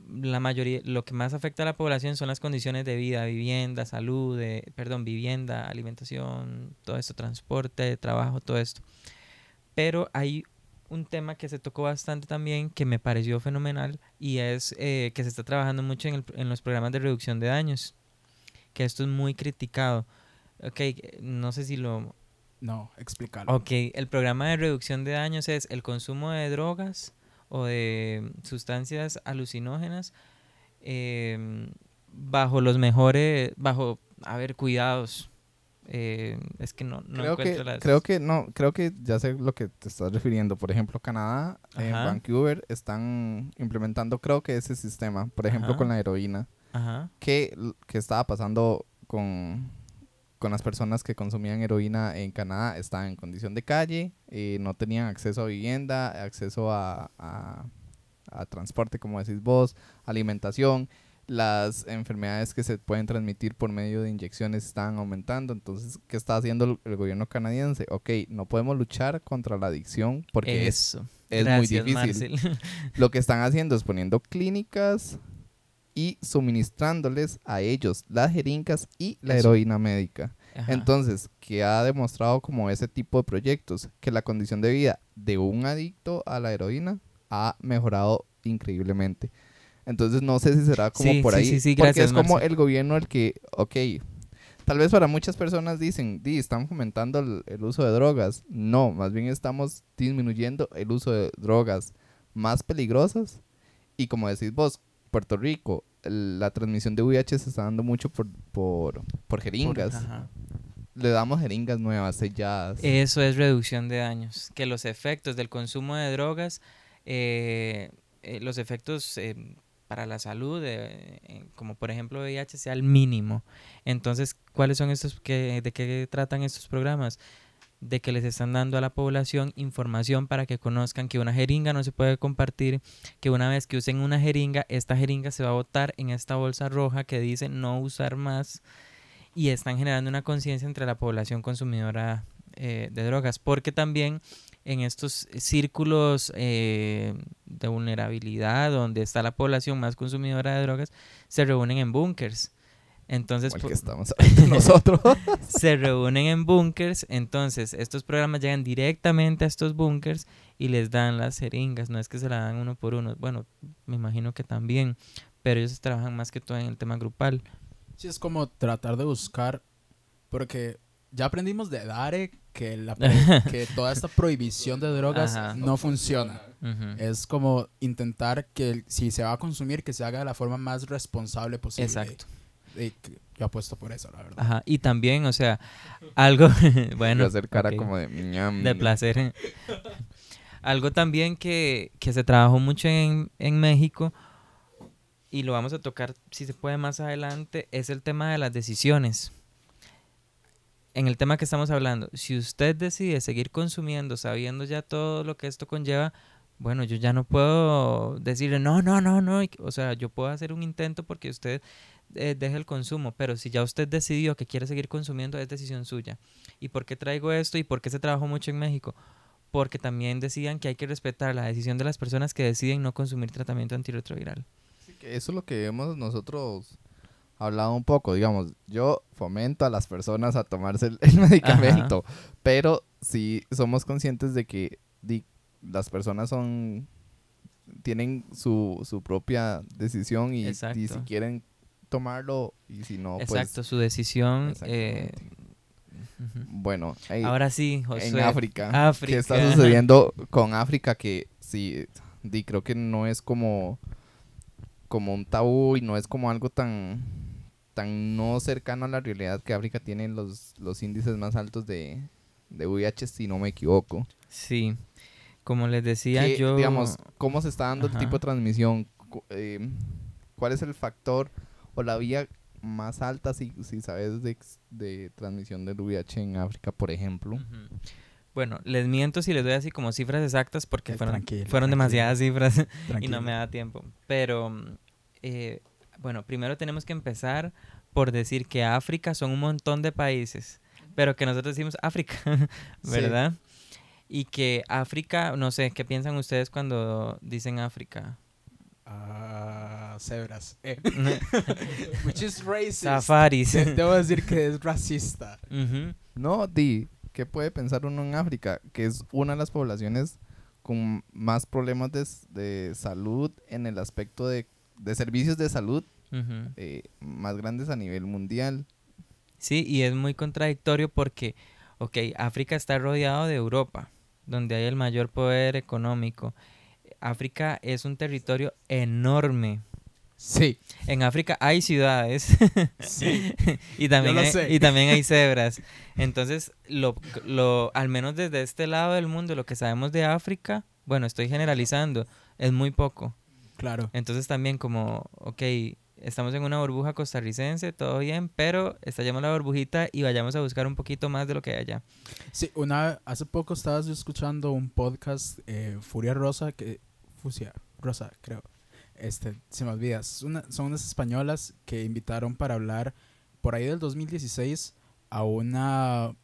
Speaker 2: la mayoría, lo que más afecta a la población son las condiciones de vida, vivienda, salud, eh, perdón, vivienda, alimentación, todo esto, transporte, trabajo, todo esto. Pero hay un tema que se tocó bastante también que me pareció fenomenal y es eh, que se está trabajando mucho en, el- en los programas de reducción de daños, que esto es muy criticado. Ok, no sé si lo,
Speaker 3: No, explícalo.
Speaker 2: Ok, el programa de reducción de daños es el consumo de drogas o de sustancias alucinógenas em, bajo los mejores, bajo, a ver, cuidados. Eh, es que no, no
Speaker 1: creo que,
Speaker 2: las...
Speaker 1: creo que no, creo que ya sé lo que te estás refiriendo. Por ejemplo, Canadá, en
Speaker 2: Ajá.
Speaker 1: Vancouver, están implementando, creo que ese sistema, por ejemplo,
Speaker 2: Ajá.
Speaker 1: con la heroína,
Speaker 2: Ajá,
Speaker 1: que, que estaba pasando con, con las personas que consumían heroína en Canadá, estaban en condición de calle, eh, no tenían acceso a vivienda, acceso a, a, a transporte, como decís vos, alimentación. Las enfermedades que se pueden transmitir por medio de inyecciones están aumentando. Entonces, ¿qué está haciendo el, gobierno canadiense? Ok, no podemos luchar contra la adicción porque es,
Speaker 2: eso.
Speaker 1: es muy
Speaker 2: Gracias,
Speaker 1: difícil.
Speaker 2: Marcel. [LAUGHS]
Speaker 1: Lo que están haciendo es poniendo clínicas y suministrándoles a ellos las jeringas y la
Speaker 2: Eso.
Speaker 1: heroína médica.
Speaker 2: Ajá.
Speaker 1: Entonces, ¿qué ha demostrado como ese tipo de proyectos? Que la condición de vida de un adicto a la heroína ha mejorado increíblemente. Entonces, no sé si será como
Speaker 2: Sí,
Speaker 1: por
Speaker 2: sí,
Speaker 1: ahí.
Speaker 2: sí, sí,
Speaker 1: porque
Speaker 2: gracias,
Speaker 1: es como el gobierno el que, ok, tal vez para muchas personas dicen, di, están fomentando el, el uso de drogas. No, más bien estamos disminuyendo el uso de drogas más peligrosas. Y como decís vos, Puerto Rico, el- la transmisión de VIH se está dando mucho por, por, por jeringas.
Speaker 2: Ajá.
Speaker 1: Le damos jeringas nuevas, selladas.
Speaker 2: Eso es reducción de daños. Que los efectos del consumo de drogas, eh, eh, los efectos eh, para la salud, eh, eh, como por ejemplo VIH, sea el mínimo. Entonces, ¿cuáles son estos que, de qué tratan estos programas? De que les están dando a la población información para que conozcan que una jeringa no se puede compartir, que una vez que usen una jeringa, esta jeringa se va a botar en esta bolsa roja que dice no usar más y están generando una conciencia entre la población consumidora eh, de drogas, porque también en estos círculos eh, de vulnerabilidad donde está la población más consumidora de drogas, se reúnen en búnkers. Entonces,
Speaker 1: que estamos [LAUGHS] nosotros.
Speaker 2: se reúnen en búnkers, entonces estos programas llegan directamente a estos búnkers y les dan las jeringas, no es que se la dan uno por uno, bueno, me imagino que también, pero ellos trabajan más que todo en el tema grupal.
Speaker 3: Sí, es como tratar de buscar, porque ya aprendimos de Dare que, la, [LAUGHS] que toda esta prohibición de drogas
Speaker 2: Ajá.
Speaker 3: no funciona. Es como intentar que si se va a consumir, que se haga de la forma más responsable posible.
Speaker 2: Exacto.
Speaker 3: Y que- yo apuesto por eso, la verdad.
Speaker 2: Ajá, y también, o sea, algo, [LAUGHS] bueno,
Speaker 1: a hacer cara como de ñam.
Speaker 2: de placer. [LAUGHS] algo también que, que se trabajó mucho en, en México, y lo vamos a tocar, si se puede, más adelante, es el tema de las decisiones. En el tema que estamos hablando, si usted decide seguir consumiendo sabiendo ya todo lo que esto conlleva, bueno, yo ya no puedo decirle, no, no, no, no. O sea, yo puedo hacer un intento porque usted eh, deje el consumo, pero si ya usted decidió que quiere seguir consumiendo, es decisión suya. ¿Y por qué traigo esto y por qué se trabajó mucho en México? Porque también decían que hay que respetar la decisión de las personas que deciden no consumir tratamiento antirretroviral.
Speaker 1: eso es lo que hemos nosotros hablado un poco, digamos, yo fomento a las personas a tomarse el, [LAUGHS] medicamento, pero si somos conscientes de que las personas son tienen su, su propia decisión y, si quieren tomarlo y si no,
Speaker 2: pues... Exacto, su decisión. Eh,
Speaker 1: bueno,
Speaker 2: ahora sí, José.
Speaker 1: En África, África. ¿Qué está sucediendo con África? Que sí, di, creo que no es como, como un tabú y no es como algo tan, tan no cercano a la realidad que África tiene los, los índices más altos de, de VIH, si no me equivoco.
Speaker 2: Sí, como les decía, yo...
Speaker 1: Digamos, ¿cómo se está dando el tipo de transmisión? Eh, ¿Cuál es el factor o la vía más alta, si, si sabes, de, de transmisión del VIH en África, por ejemplo?
Speaker 2: Bueno, les miento si les doy así como cifras exactas porque eh, fueron, fueron demasiadas cifras [LAUGHS] y no me da tiempo. Pero, eh, bueno, primero tenemos que empezar por decir que África son un montón de países, pero que nosotros decimos África, [LAUGHS] ¿verdad? y que África, no sé, ¿qué piensan ustedes cuando dicen África?
Speaker 3: Ah, cebras. Eh. [LAUGHS] [LAUGHS] Which is racist.
Speaker 2: Safaris.
Speaker 3: Debo decir que es racista.
Speaker 1: No, Di, ¿qué puede pensar uno en África? Que es una de las poblaciones con más problemas de, salud en el aspecto de, servicios de salud eh, más grandes a nivel mundial.
Speaker 2: Sí, y es muy contradictorio porque, ok, África está rodeado de Europa donde hay el mayor poder económico. África es un territorio enorme.
Speaker 3: Sí.
Speaker 2: En África hay ciudades. sí. [LAUGHS] y, también hay, y también hay cebras. Entonces, lo, lo, al menos desde este lado del mundo, lo que sabemos de África, bueno, estoy generalizando, es muy poco.
Speaker 3: Claro.
Speaker 2: Entonces también como, ok, estamos en una burbuja costarricense, todo bien, pero estallemos la burbujita y vayamos a buscar un poquito más de lo que hay allá.
Speaker 3: Sí, una, hace poco estabas escuchando un podcast, eh, Furia Rosa, que, Fusia Rosa, creo, este, se me olvida, son unas españolas que invitaron para hablar por ahí del 2016 a una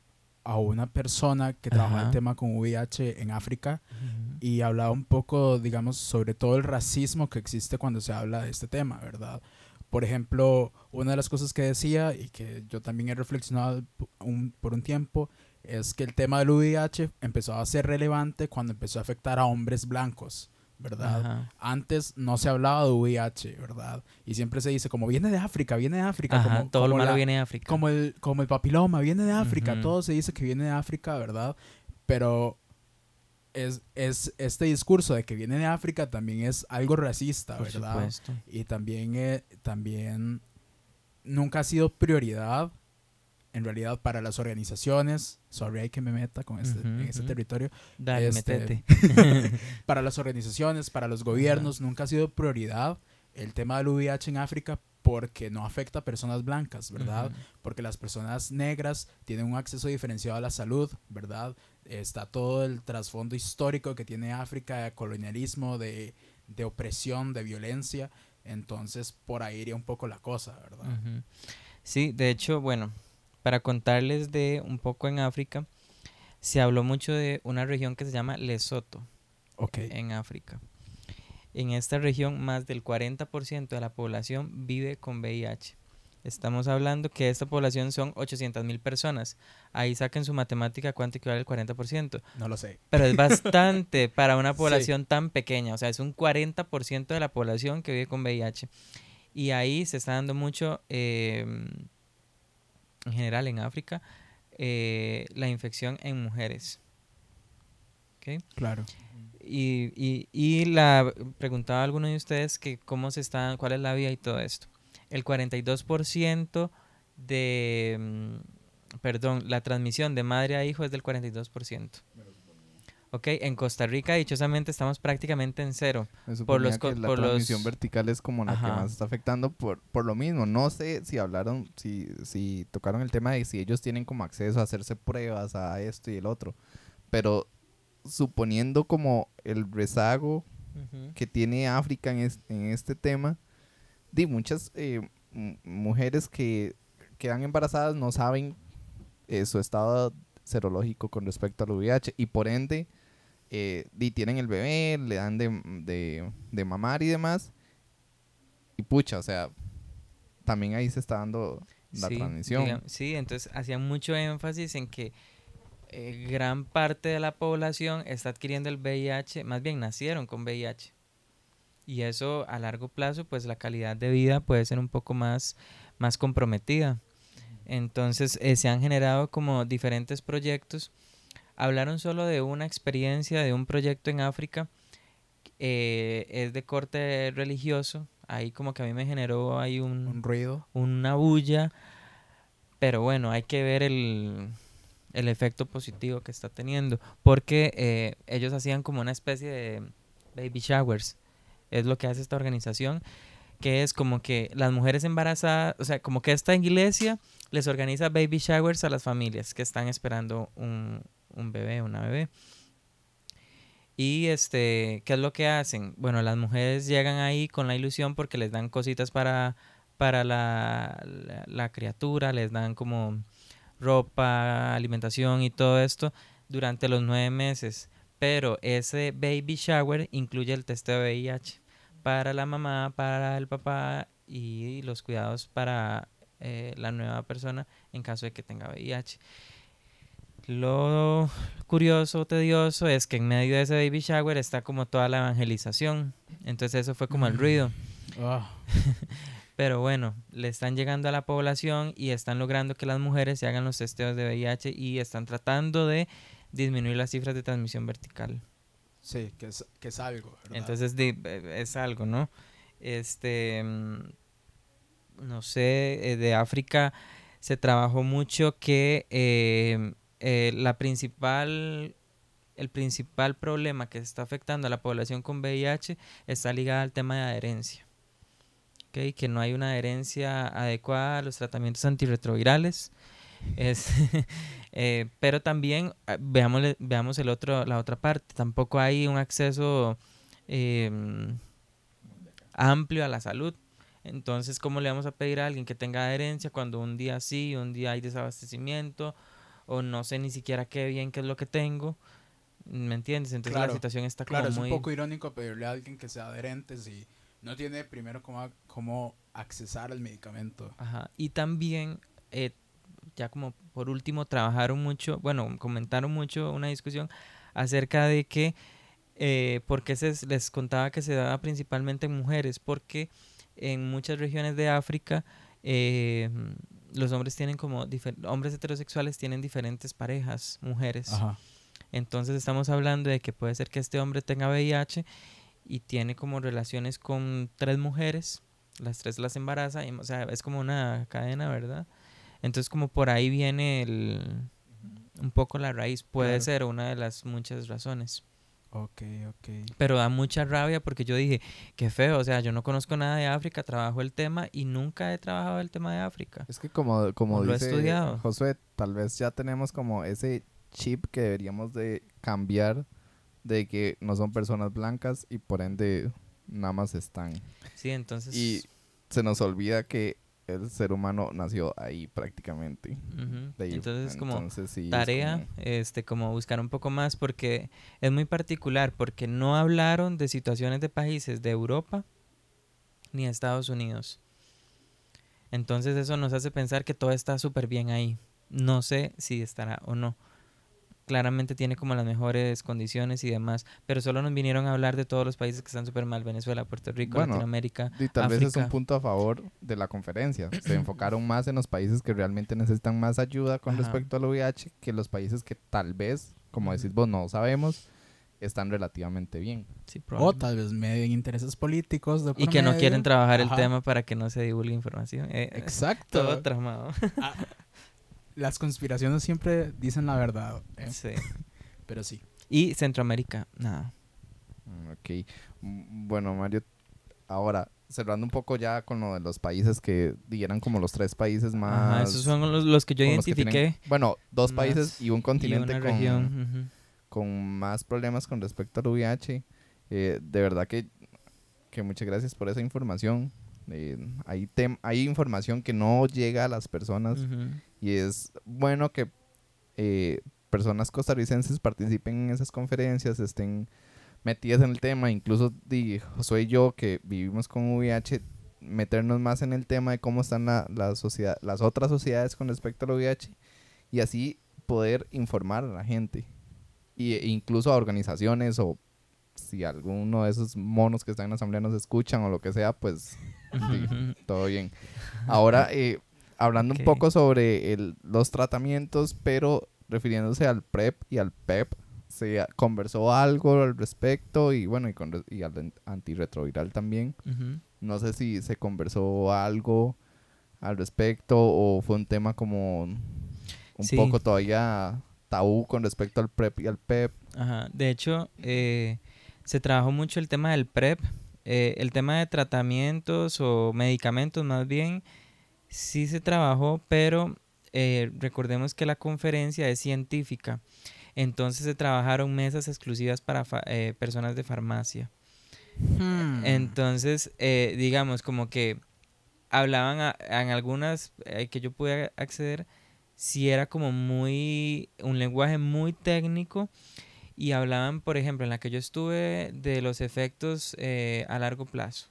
Speaker 3: a una persona que trabaja el tema con VIH en África y hablaba un poco, digamos, sobre todo el racismo que existe cuando se habla de este tema, ¿verdad? Por ejemplo, una de las cosas que decía y que yo también he reflexionado por un tiempo es que el tema del VIH empezó a ser relevante cuando empezó a afectar a hombres blancos. ¿verdad? Antes no se hablaba de VIH, ¿verdad? Y siempre se dice, como viene de África, viene de África. como,
Speaker 2: todo lo malo viene de África.
Speaker 3: Como el, como el papiloma, viene de África. Todo se dice que viene de África, ¿verdad? Pero es, es, este discurso de que viene de África también es algo racista, ¿verdad? Y también, eh, también nunca ha sido prioridad, en realidad, para las organizaciones. Sorry, hay que me meta con este, en este territorio.
Speaker 2: Dale, este, [LAUGHS] [LAUGHS]
Speaker 3: para las organizaciones, para los gobiernos, nunca ha sido prioridad el tema del VIH en África porque no afecta a personas blancas, ¿verdad? Porque las personas negras tienen un acceso diferenciado a la salud, ¿verdad? Está todo el trasfondo histórico que tiene África de colonialismo, de, opresión, de violencia. Entonces, por ahí iría un poco la cosa, ¿verdad?
Speaker 2: Sí, de hecho, bueno, para contarles de un poco en África, se habló mucho de una región que se llama Lesoto. En África. En esta región, más del 40% de la población vive con VIH. Estamos hablando que esta población son 800 mil personas. Ahí saquen su matemática cuánto equivale el 40%.
Speaker 3: No lo sé.
Speaker 2: Pero es [LAUGHS] bastante para una población tan pequeña. O sea, es un 40% de la población que vive con VIH. Y ahí se está dando mucho, em, en general en África, eh, la infección en mujeres. ¿Okay?
Speaker 3: Claro.
Speaker 2: Y, y, y la preguntaba a alguno de ustedes que cómo se está, cuál es la vía y todo esto. El 42% de, mm, perdón, la transmisión de madre a hijo es del 42%. Ok, en Costa Rica, dichosamente, estamos prácticamente en cero.
Speaker 1: Me
Speaker 2: por los
Speaker 1: que la
Speaker 2: por los-
Speaker 1: transmisión vertical es como la que
Speaker 2: Ajá.
Speaker 1: más está afectando por, por lo mismo. No sé si hablaron, si, si tocaron el tema de si ellos tienen como acceso a hacerse pruebas a esto y el otro. Pero suponiendo como el rezago que tiene África en, es- en este tema, di muchas eh, mujeres que quedan embarazadas no saben eh, su estado serológico con respecto al VIH y por ende eh, di, tienen el bebé, le dan de, de, de mamar y demás. Y pucha, o sea, también ahí se está dando la
Speaker 2: Sí,
Speaker 1: transmisión.
Speaker 2: sí, entonces hacían mucho énfasis en que eh, gran parte de la población está adquiriendo el VIH, más bien nacieron con VIH. Y eso a largo plazo, pues la calidad de vida puede ser un poco más, más comprometida. Entonces eh, se han generado como diferentes proyectos. Hablaron solo de una experiencia, de un proyecto en África. eh, es de corte religioso. Ahí como que a mí me generó ahí
Speaker 3: Un ruido.
Speaker 2: una bulla, pero bueno, hay que ver el, el efecto positivo que está teniendo, porque eh, ellos hacían como una especie de baby showers, es lo que hace esta organización, que es como que las mujeres embarazadas, o sea, como que esta iglesia les organiza baby showers a las familias que están esperando un, un bebé, una bebé. Y este, ¿qué es lo que hacen? Bueno, las mujeres llegan ahí con la ilusión porque les dan cositas para, para la, la, la criatura, les dan como ropa, alimentación y todo esto durante los nueve meses. Pero ese baby shower incluye el testeo de VIH para la mamá, para el papá y los cuidados para eh, la nueva persona en caso de que tenga VIH. Lo curioso, tedioso es que en medio de ese baby shower está como toda la evangelización. Entonces eso fue como el ruido.
Speaker 3: Ah, [LAUGHS]
Speaker 2: Pero bueno, le están llegando a la población y están logrando que las mujeres se hagan los testeos de VIH y están tratando de disminuir las cifras de transmisión vertical.
Speaker 3: Sí, que es, que es algo, ¿verdad?
Speaker 2: Entonces eh, es algo, ¿no? Este, mm, no sé, eh, de África se trabajó mucho que eh, eh, la principal, el principal problema que está afectando a la población con VIH está ligada al tema de adherencia. ¿ok? Que no hay una adherencia adecuada a los tratamientos antirretrovirales. Es, [LAUGHS] eh, pero también ah, veamos, veamos el otro, la otra parte. Tampoco hay un acceso eh, amplio a la salud. Entonces, ¿cómo le vamos a pedir a alguien que tenga adherencia cuando un día sí, un día hay desabastecimiento o no sé ni siquiera qué bien qué es lo que tengo? ¿Me entiendes? Entonces
Speaker 3: Claro,
Speaker 2: la situación está como
Speaker 3: Claro, es
Speaker 2: muy...
Speaker 3: un poco irónico pedirle a alguien que sea adherente si no tiene primero cómo, cómo accesar al medicamento.
Speaker 2: Ajá. Y también, eh, ya como por último, trabajaron mucho, bueno, comentaron mucho una discusión acerca de que, eh, porque se, les contaba que se daba principalmente en mujeres, porque en muchas regiones de África eh, los hombres tienen como, hombres heterosexuales tienen diferentes parejas, mujeres.
Speaker 3: Ajá.
Speaker 2: Entonces estamos hablando de que puede ser que este hombre tenga VIH y tiene como relaciones con tres mujeres, las tres las embaraza, y, o sea, es como una cadena, ¿verdad? Entonces como por ahí viene el, un poco la raíz, puede
Speaker 3: Claro.
Speaker 2: ser una de las muchas razones.
Speaker 3: Ok, ok.
Speaker 2: Pero da mucha rabia porque yo dije, qué feo, o sea, yo no conozco nada de África, trabajo el tema y nunca he trabajado el tema de África.
Speaker 1: Es que como, como
Speaker 2: lo he
Speaker 1: dice
Speaker 2: estudiado.
Speaker 1: Josué, tal vez ya tenemos como ese chip que deberíamos de cambiar de que no son personas blancas y por ende nada más están.
Speaker 2: Sí, entonces...
Speaker 1: Y se nos olvida que el ser humano nació ahí prácticamente. ahí.
Speaker 2: Entonces como...
Speaker 1: Entonces, sí, es
Speaker 2: tarea,
Speaker 1: como-
Speaker 2: este, como buscar un poco más porque es muy particular, porque no hablaron de situaciones de países de Europa ni de Estados Unidos. Entonces eso nos hace pensar que todo está súper bien ahí. No sé si estará o no. Claramente tiene como las mejores condiciones y demás, pero solo nos vinieron a hablar de todos los países que están súper mal, Venezuela, Puerto Rico,
Speaker 1: Bueno,
Speaker 2: Latinoamérica.
Speaker 1: Y tal vez es un punto a favor de la conferencia. Se [CLEARS THROAT] enfocaron más en los países que realmente necesitan más ayuda con
Speaker 2: Ajá.
Speaker 1: respecto al VIH que los países que tal vez, como decís vos, no sabemos, están relativamente bien.
Speaker 2: Sí,
Speaker 3: O tal vez medio en intereses políticos de
Speaker 2: y que no quieren trabajar el tema para que no se divulgue información. Eh, eh,
Speaker 3: Exacto.
Speaker 2: todo tramado. [LAUGHS]
Speaker 3: Las conspiraciones siempre dicen la verdad. ¿eh?
Speaker 2: Sí. [LAUGHS]
Speaker 3: Pero sí.
Speaker 2: Y Centroamérica, nada.
Speaker 1: Mm, Ok. Mm, Bueno, Mario, ahora, cerrando un poco ya con lo de los países que dieran como los tres países más...
Speaker 2: Ajá, esos son los, los que yo
Speaker 1: con los que
Speaker 2: identifiqué.
Speaker 1: tienen- bueno, dos países y un
Speaker 2: y
Speaker 1: continente
Speaker 2: una
Speaker 1: con,
Speaker 2: región.
Speaker 1: con más problemas con respecto al VIH. Eh, de verdad que, que muchas gracias por esa información. Eh, hay, tem- hay información que no llega a las personas y es bueno que eh, personas costarricenses participen en esas conferencias, estén metidas en el tema, incluso soy yo que vivimos con VIH, meternos más en el tema de cómo están la, la sociedad, las otras sociedades con respecto al VIH y así poder informar a la gente. Y, e incluso a organizaciones o si alguno de esos monos que están en la asamblea nos escuchan o lo que sea, pues Sí. Todo bien. Ahora, [LAUGHS] eh, hablando un poco sobre el- los tratamientos, pero refiriéndose al PrEP y al PEP, se a- conversó algo al respecto y bueno, y, con y al an- antirretroviral también. No sé si se conversó algo al respecto o fue un tema como un
Speaker 2: Sí.
Speaker 1: poco todavía tabú con respecto al PrEP y al PEP.
Speaker 2: Ajá. De hecho, eh, se trabajó mucho el tema del PrEP, eh, el tema de tratamientos o medicamentos más bien, sí se trabajó, pero eh, recordemos que la conferencia es científica, entonces se trabajaron mesas exclusivas para eh, personas de farmacia.
Speaker 3: Hmm.
Speaker 2: Entonces, eh, digamos, como que hablaban a- en algunas que yo pude acceder, si era como muy, un lenguaje muy técnico y hablaban, por ejemplo, en la que yo estuve de los efectos eh, a largo plazo,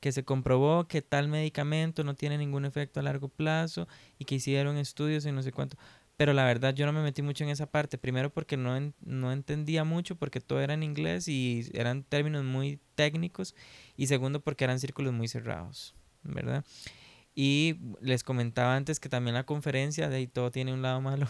Speaker 2: que se comprobó que tal medicamento no tiene ningún efecto a largo plazo y que hicieron estudios y no sé cuánto. Pero la verdad yo no me metí mucho en esa parte, primero porque no, no entendía mucho, porque todo era en inglés y eran términos muy técnicos, y segundo porque eran círculos muy cerrados, ¿verdad? Y les comentaba antes que también la conferencia, de ahí todo tiene un lado malo,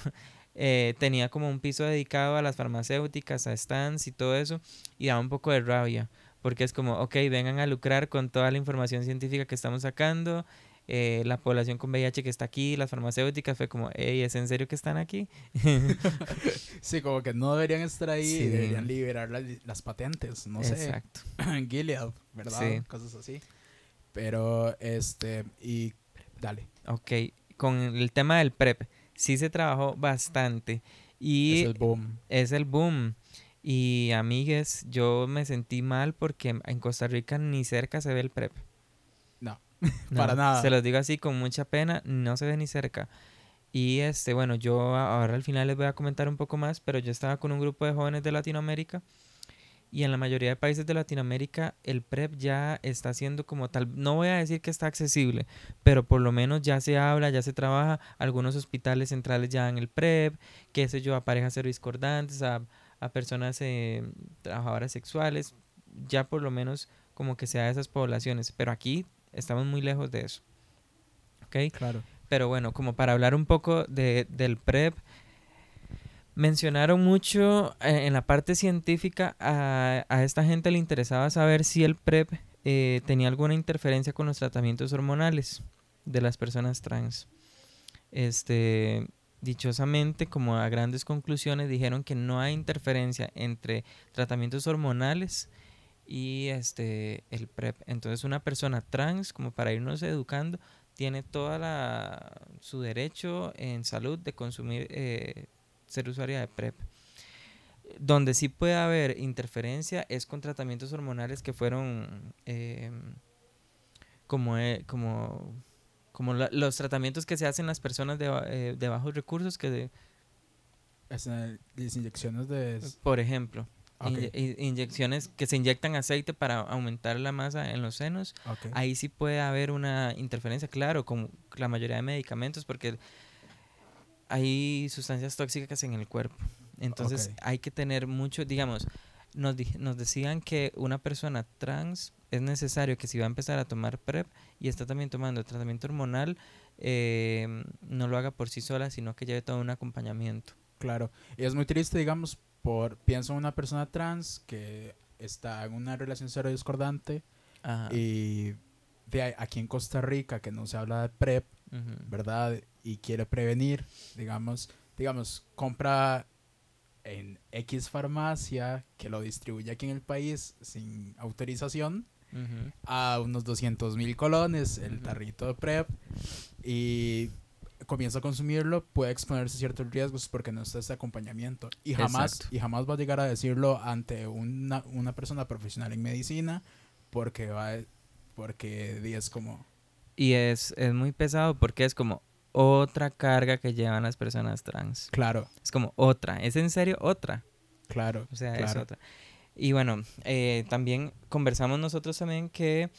Speaker 2: eh, tenía como un piso dedicado a las farmacéuticas, a stands y todo eso, y daba un poco de rabia, porque es como, ok, vengan a lucrar con toda la información científica que estamos sacando, eh, la población con VIH que está aquí, las farmacéuticas, fue como, hey, ¿es en serio que están aquí? [LAUGHS] [LAUGHS]
Speaker 3: Sí, como que no deberían estar ahí,
Speaker 2: Sí.
Speaker 3: deberían liberar las, las patentes, no sé.
Speaker 2: Exacto. [CLEARS THROAT]
Speaker 3: Gilead, ¿verdad?
Speaker 2: Sí.
Speaker 3: Cosas así. Pero, este, y dale.
Speaker 2: Ok, con el tema del PrEP, sí se trabajó bastante. Y
Speaker 3: es el boom.
Speaker 2: es el boom. Y amigues, yo me sentí mal porque en Costa Rica ni cerca se ve el PrEP.
Speaker 3: No, [LAUGHS]
Speaker 2: No,
Speaker 3: para nada.
Speaker 2: Se los digo así con mucha pena, no se ve ni cerca. Y este, bueno, yo ahora al final les voy a comentar un poco más, pero yo estaba con un grupo de jóvenes de Latinoamérica y en la mayoría de países de Latinoamérica el PrEP ya está siendo como tal, no voy a decir que está accesible, pero por lo menos ya se habla, ya se trabaja, algunos hospitales centrales ya dan el PrEP, qué sé yo, a parejas discordantes, a, a personas eh, trabajadoras sexuales, ya por lo menos como que sea de esas poblaciones, pero aquí estamos muy lejos de eso. ¿Ok?
Speaker 3: Claro.
Speaker 2: Pero bueno, como para hablar un poco de, del PrEP, mencionaron mucho eh, en la parte científica a, a esta gente le interesaba saber si el PrEP eh, tenía alguna interferencia con los tratamientos hormonales de las personas trans. Este, dichosamente, como a grandes conclusiones, dijeron que no hay interferencia entre tratamientos hormonales y este el PrEP. Entonces, una persona trans, como para irnos educando, tiene toda la su derecho en salud de consumir eh, ser usuaria de PrEP. Donde sí puede haber interferencia es con tratamientos hormonales que fueron eh, como, eh, como, como la- los tratamientos que se hacen las personas de, eh, de bajos recursos, que de-
Speaker 3: las inyecciones de...
Speaker 2: por ejemplo, inye- i- inyecciones que se inyectan aceite para aumentar la masa en los senos, ahí sí puede haber una interferencia, claro, con la mayoría de medicamentos, porque hay sustancias tóxicas en el cuerpo. Entonces hay que tener mucho, digamos, nos, nos decían que una persona trans es necesario que si va a empezar a tomar PrEP y está también tomando tratamiento hormonal, eh, no lo haga por sí sola, sino que lleve todo un acompañamiento.
Speaker 3: Claro. Y es muy triste, digamos, por pienso en una persona trans que está en una relación cero discordante
Speaker 2: Ajá.
Speaker 3: y de aquí en Costa Rica que no se habla de PrEP. ¿verdad? Y quiere prevenir, digamos, digamos, compra en X farmacia que lo distribuye aquí en el país sin autorización
Speaker 2: Ujú.
Speaker 3: a unos 200 mil colones el
Speaker 2: Ujú.
Speaker 3: tarrito de PrEP y comienza a consumirlo, puede exponerse a ciertos riesgos porque no está este acompañamiento. Y jamás,
Speaker 2: Exacto.
Speaker 3: y jamás va a llegar a decirlo ante una, una persona profesional en medicina porque va porque es como
Speaker 2: Y es, es muy pesado porque es como otra carga que llevan las personas trans.
Speaker 3: claro,
Speaker 2: Es como otra, es en serio otra.
Speaker 3: claro.
Speaker 2: O sea, es
Speaker 3: claro.
Speaker 2: otra. Y bueno, eh, también conversamos nosotros también que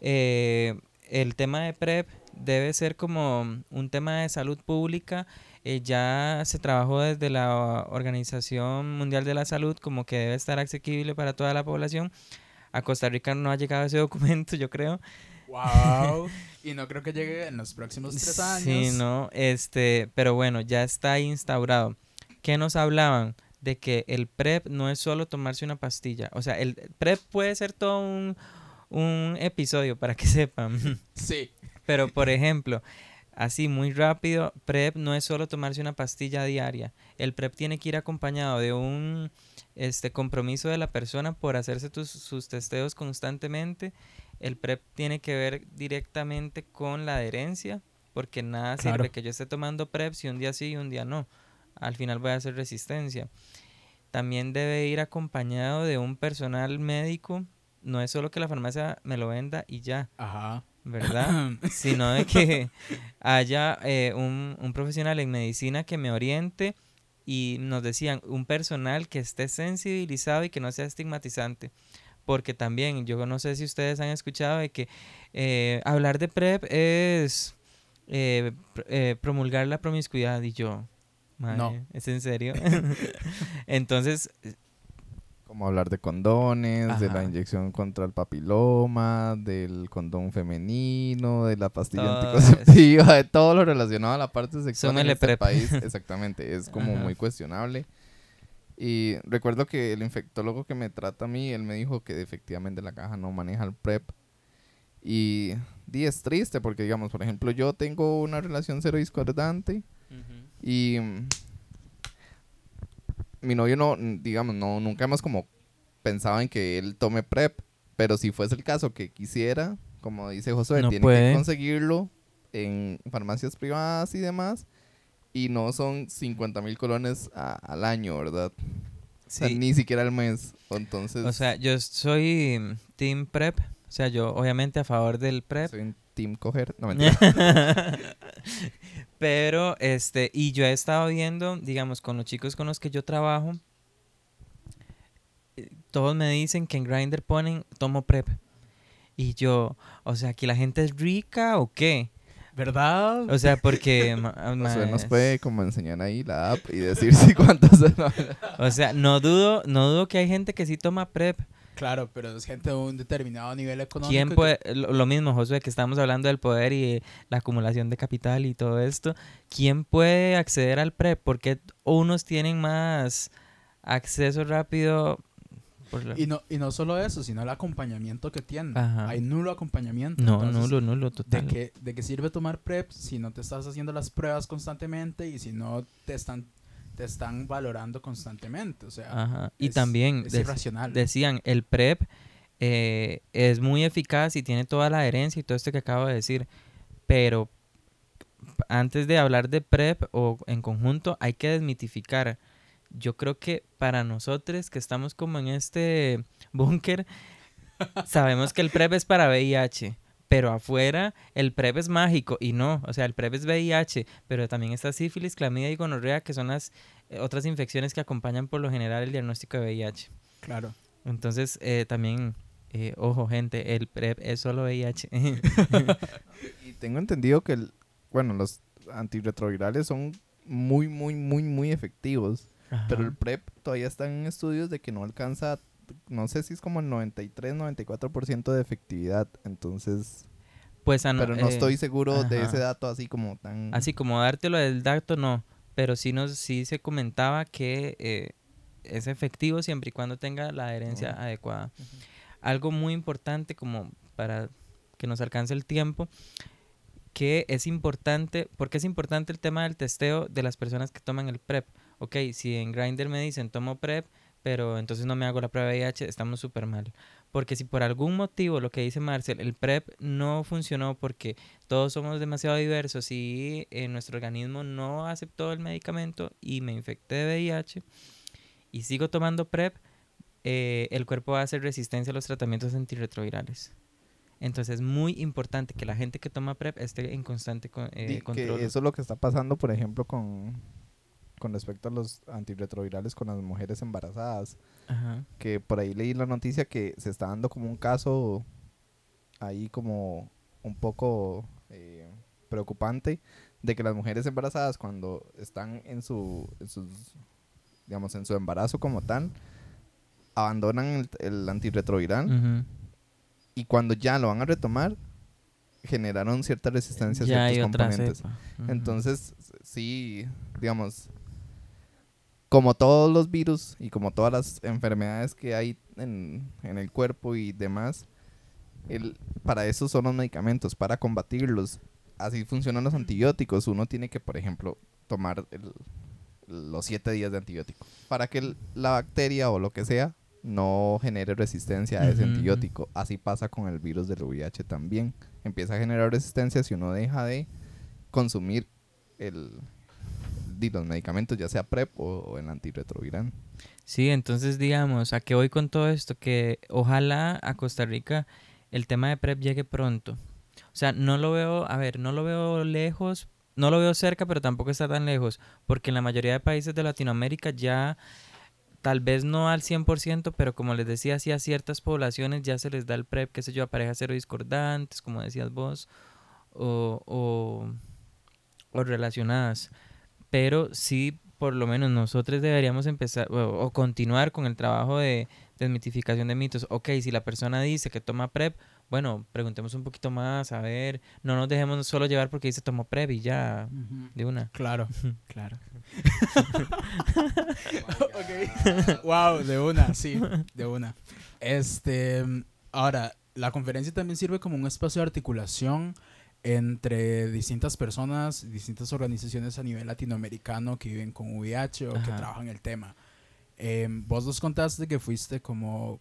Speaker 2: eh, el tema de PrEP debe ser como un tema de salud pública. eh, ya se trabajó desde la Organización Mundial de la Salud como que debe estar asequible para toda la población. A Costa Rica no ha llegado ese [LAUGHS] documento, yo creo.
Speaker 3: Wow. [LAUGHS] y no creo que llegue en los próximos tres años.
Speaker 2: Sí, no, este, pero bueno, ya está instaurado. ¿Qué nos hablaban? De que el PrEP no es solo tomarse una pastilla. O sea, el PrEP puede ser todo un, un episodio para que [LAUGHS] sepan.
Speaker 3: Sí.
Speaker 2: Pero, por ejemplo, así muy rápido, PrEP no es solo tomarse una pastilla diaria. El PrEP tiene que ir acompañado de un este compromiso de la persona por hacerse tus- sus testeos constantemente. El PrEP tiene que ver directamente con la adherencia, porque nada
Speaker 3: Claro.
Speaker 2: sirve que yo esté tomando PrEP si un día sí y un día no. Al final voy a hacer resistencia. También debe ir acompañado de un personal médico. No es solo que la farmacia me lo venda y ya.
Speaker 3: Ajá.
Speaker 2: ¿verdad? [LAUGHS] Sino de que haya eh, un, un profesional en medicina que me oriente y nos decían un personal que esté sensibilizado y que no sea estigmatizante. Porque también, yo no sé si ustedes han escuchado de que eh, hablar de PrEP es eh, eh, promulgar la promiscuidad y yo, "Mae,
Speaker 3: No.
Speaker 2: ¿es en serio? [LAUGHS] [LAUGHS] Entonces,
Speaker 1: Como hablar de condones, de la
Speaker 2: Ajá.
Speaker 1: inyección contra el papiloma, del condón femenino, de la pastilla
Speaker 2: Todo
Speaker 1: anticonceptiva, de todo lo relacionado a la parte sexual en
Speaker 2: Súmele
Speaker 1: este
Speaker 2: prep.
Speaker 1: país. [LAUGHS] Exactamente, es como
Speaker 2: Ajá.
Speaker 1: muy cuestionable. Y recuerdo que el infectólogo que me trata a mí, él me dijo que efectivamente la caja no maneja el PrEP. Y, di, es triste porque, digamos, por ejemplo, yo tengo una relación cero discordante y mm, mi novio no, digamos, no, nunca hemos como pensado en que él tome PrEP, pero si fuese el caso que quisiera, como dice Josué,
Speaker 2: No
Speaker 1: tiene
Speaker 2: puede.
Speaker 1: que conseguirlo en farmacias privadas y demás, y no son 50 mil colones a- al año, ¿verdad? O sea,
Speaker 2: sí.
Speaker 1: ni siquiera al mes. Entonces,
Speaker 2: O sea, yo soy Team Prep. O sea, yo obviamente a favor del Prep.
Speaker 1: soy team coger. No, mentira. [LAUGHS]
Speaker 2: Pero, este, y yo he estado viendo, digamos, con los chicos con los que yo trabajo, eh, todos me dicen que en Grindr ponen tomo Prep. Y yo, o sea, ¿aquí la gente es rica o qué?
Speaker 3: ¿Verdad?
Speaker 2: O sea, porque... [LAUGHS] ma-
Speaker 1: Josué nos puede como enseñar ahí la app y decir si cuántos... [LAUGHS]
Speaker 2: O sea, no dudo, no dudo que hay gente que sí toma PrEP.
Speaker 3: Claro, pero es gente de un determinado nivel económico.
Speaker 2: ¿Quién puede, lo, mismo, Josué, que estamos hablando del poder y la acumulación de capital y todo esto, ¿quién puede acceder al PrEP? Porque unos tienen más acceso rápido por la-
Speaker 3: Y no, y no solo eso, sino el acompañamiento que tienen.
Speaker 2: Ajá.
Speaker 3: Hay nulo acompañamiento.
Speaker 2: No,
Speaker 3: entonces,
Speaker 2: nulo, nulo,
Speaker 3: ¿De
Speaker 2: total.
Speaker 3: qué, ¿De qué sirve tomar PrEP si no te estás haciendo las pruebas constantemente y si no te están, te están valorando constantemente? O sea,
Speaker 2: Ajá. Y
Speaker 3: es-
Speaker 2: también
Speaker 3: es irracional.
Speaker 2: decían, el PrEP eh, es muy eficaz y tiene toda la adherencia y todo esto que acabo de decir, pero antes de hablar de PrEP o en conjunto hay que desmitificar. Yo creo que para nosotros que estamos como en este búnker, sabemos que el PrEP es para VIH, pero afuera el PrEP es mágico y no, o sea, el PrEP es VIH, pero también está sífilis, clamidia y gonorrea, que son las eh, otras infecciones que acompañan por lo general el diagnóstico de VIH.
Speaker 3: Claro.
Speaker 2: Entonces, eh, también, eh, ojo, gente, el PrEP es solo VIH. [LAUGHS]
Speaker 1: Y tengo entendido que, el- bueno, los antirretrovirales son muy, muy, muy, muy efectivos. Pero el. PrEP todavía está en estudios de que no alcanza, no sé si es como el 93, 94% de efectividad. Entonces,
Speaker 2: pues,
Speaker 1: pero no
Speaker 2: eh,
Speaker 1: estoy seguro de ese dato así como tan...
Speaker 2: Así como dártelo del dato, no. Pero sí, nos, sí se comentaba que eh, es efectivo siempre y cuando tenga la adherencia adecuada. Algo muy importante como para que nos alcance el tiempo, que es importante, porque es importante el tema del testeo de las personas que toman el PrEP. ok, si en Grindr me dicen tomo PrEP, pero entonces no me hago la prueba de VIH, estamos súper mal. Porque si por algún motivo, lo que dice Marcel, el PrEP no funcionó porque todos somos demasiado diversos y eh, nuestro organismo no aceptó el medicamento y me infecté de VIH y sigo tomando PrEP, eh, el cuerpo va a hacer resistencia a los tratamientos antirretrovirales. Entonces es muy importante que la gente que toma PrEP esté en constante con, eh, control.
Speaker 1: eso es lo que está pasando, por ejemplo, con, con respecto a los antirretrovirales con las mujeres embarazadas.
Speaker 2: Ajá.
Speaker 1: Que por ahí leí la noticia que se está dando como un caso ahí como un poco eh, preocupante de que las mujeres embarazadas cuando están en su, en sus, digamos, en su embarazo como tal, abandonan el, el antirretroviral y cuando ya lo van a retomar, generaron cierta resistencia a
Speaker 2: Ya
Speaker 1: ciertos componentes. Entonces, sí, digamos, como todos los virus y como todas las enfermedades que hay en, en el cuerpo y demás, el, para eso son los medicamentos, para combatirlos. Así funcionan los antibióticos. Uno tiene que, por ejemplo, tomar el- los siete días de antibiótico para que el- la bacteria o lo que sea no genere resistencia a ese antibiótico. Así pasa con el virus del VIH también. Empieza a generar resistencia si uno deja de consumir el, di, los medicamentos, ya sea PrEP o, o el antirretroviral.
Speaker 2: Sí, entonces digamos, ¿a qué voy con todo esto? Que ojalá a Costa Rica el tema de PrEP llegue pronto. O sea, no lo veo, a ver, no lo veo lejos, no lo veo cerca, pero tampoco está tan lejos, porque en la mayoría de países de Latinoamérica ya, tal vez no al 100%, pero como les decía, sí a ciertas poblaciones ya se les da el PrEP, qué sé yo, a parejas cero discordantes, como decías vos, o, o, o relacionadas. Pero sí, por lo menos nosotros deberíamos empezar o, o continuar con el trabajo de desmitificación de mitos. Ok, si la persona dice que toma PrEP, bueno, preguntemos un poquito más, a ver, no nos dejemos solo llevar porque dice tomó PrEP y ya, de una.
Speaker 3: Claro, [LAUGHS] claro. Ok. [LAUGHS] wow, de una, sí, de una. Este, ahora, la conferencia también sirve como un espacio de articulación entre distintas personas, distintas organizaciones a nivel latinoamericano que viven con VIH o que
Speaker 2: Ajá.
Speaker 3: trabajan el tema. Em, vos nos contaste que fuiste como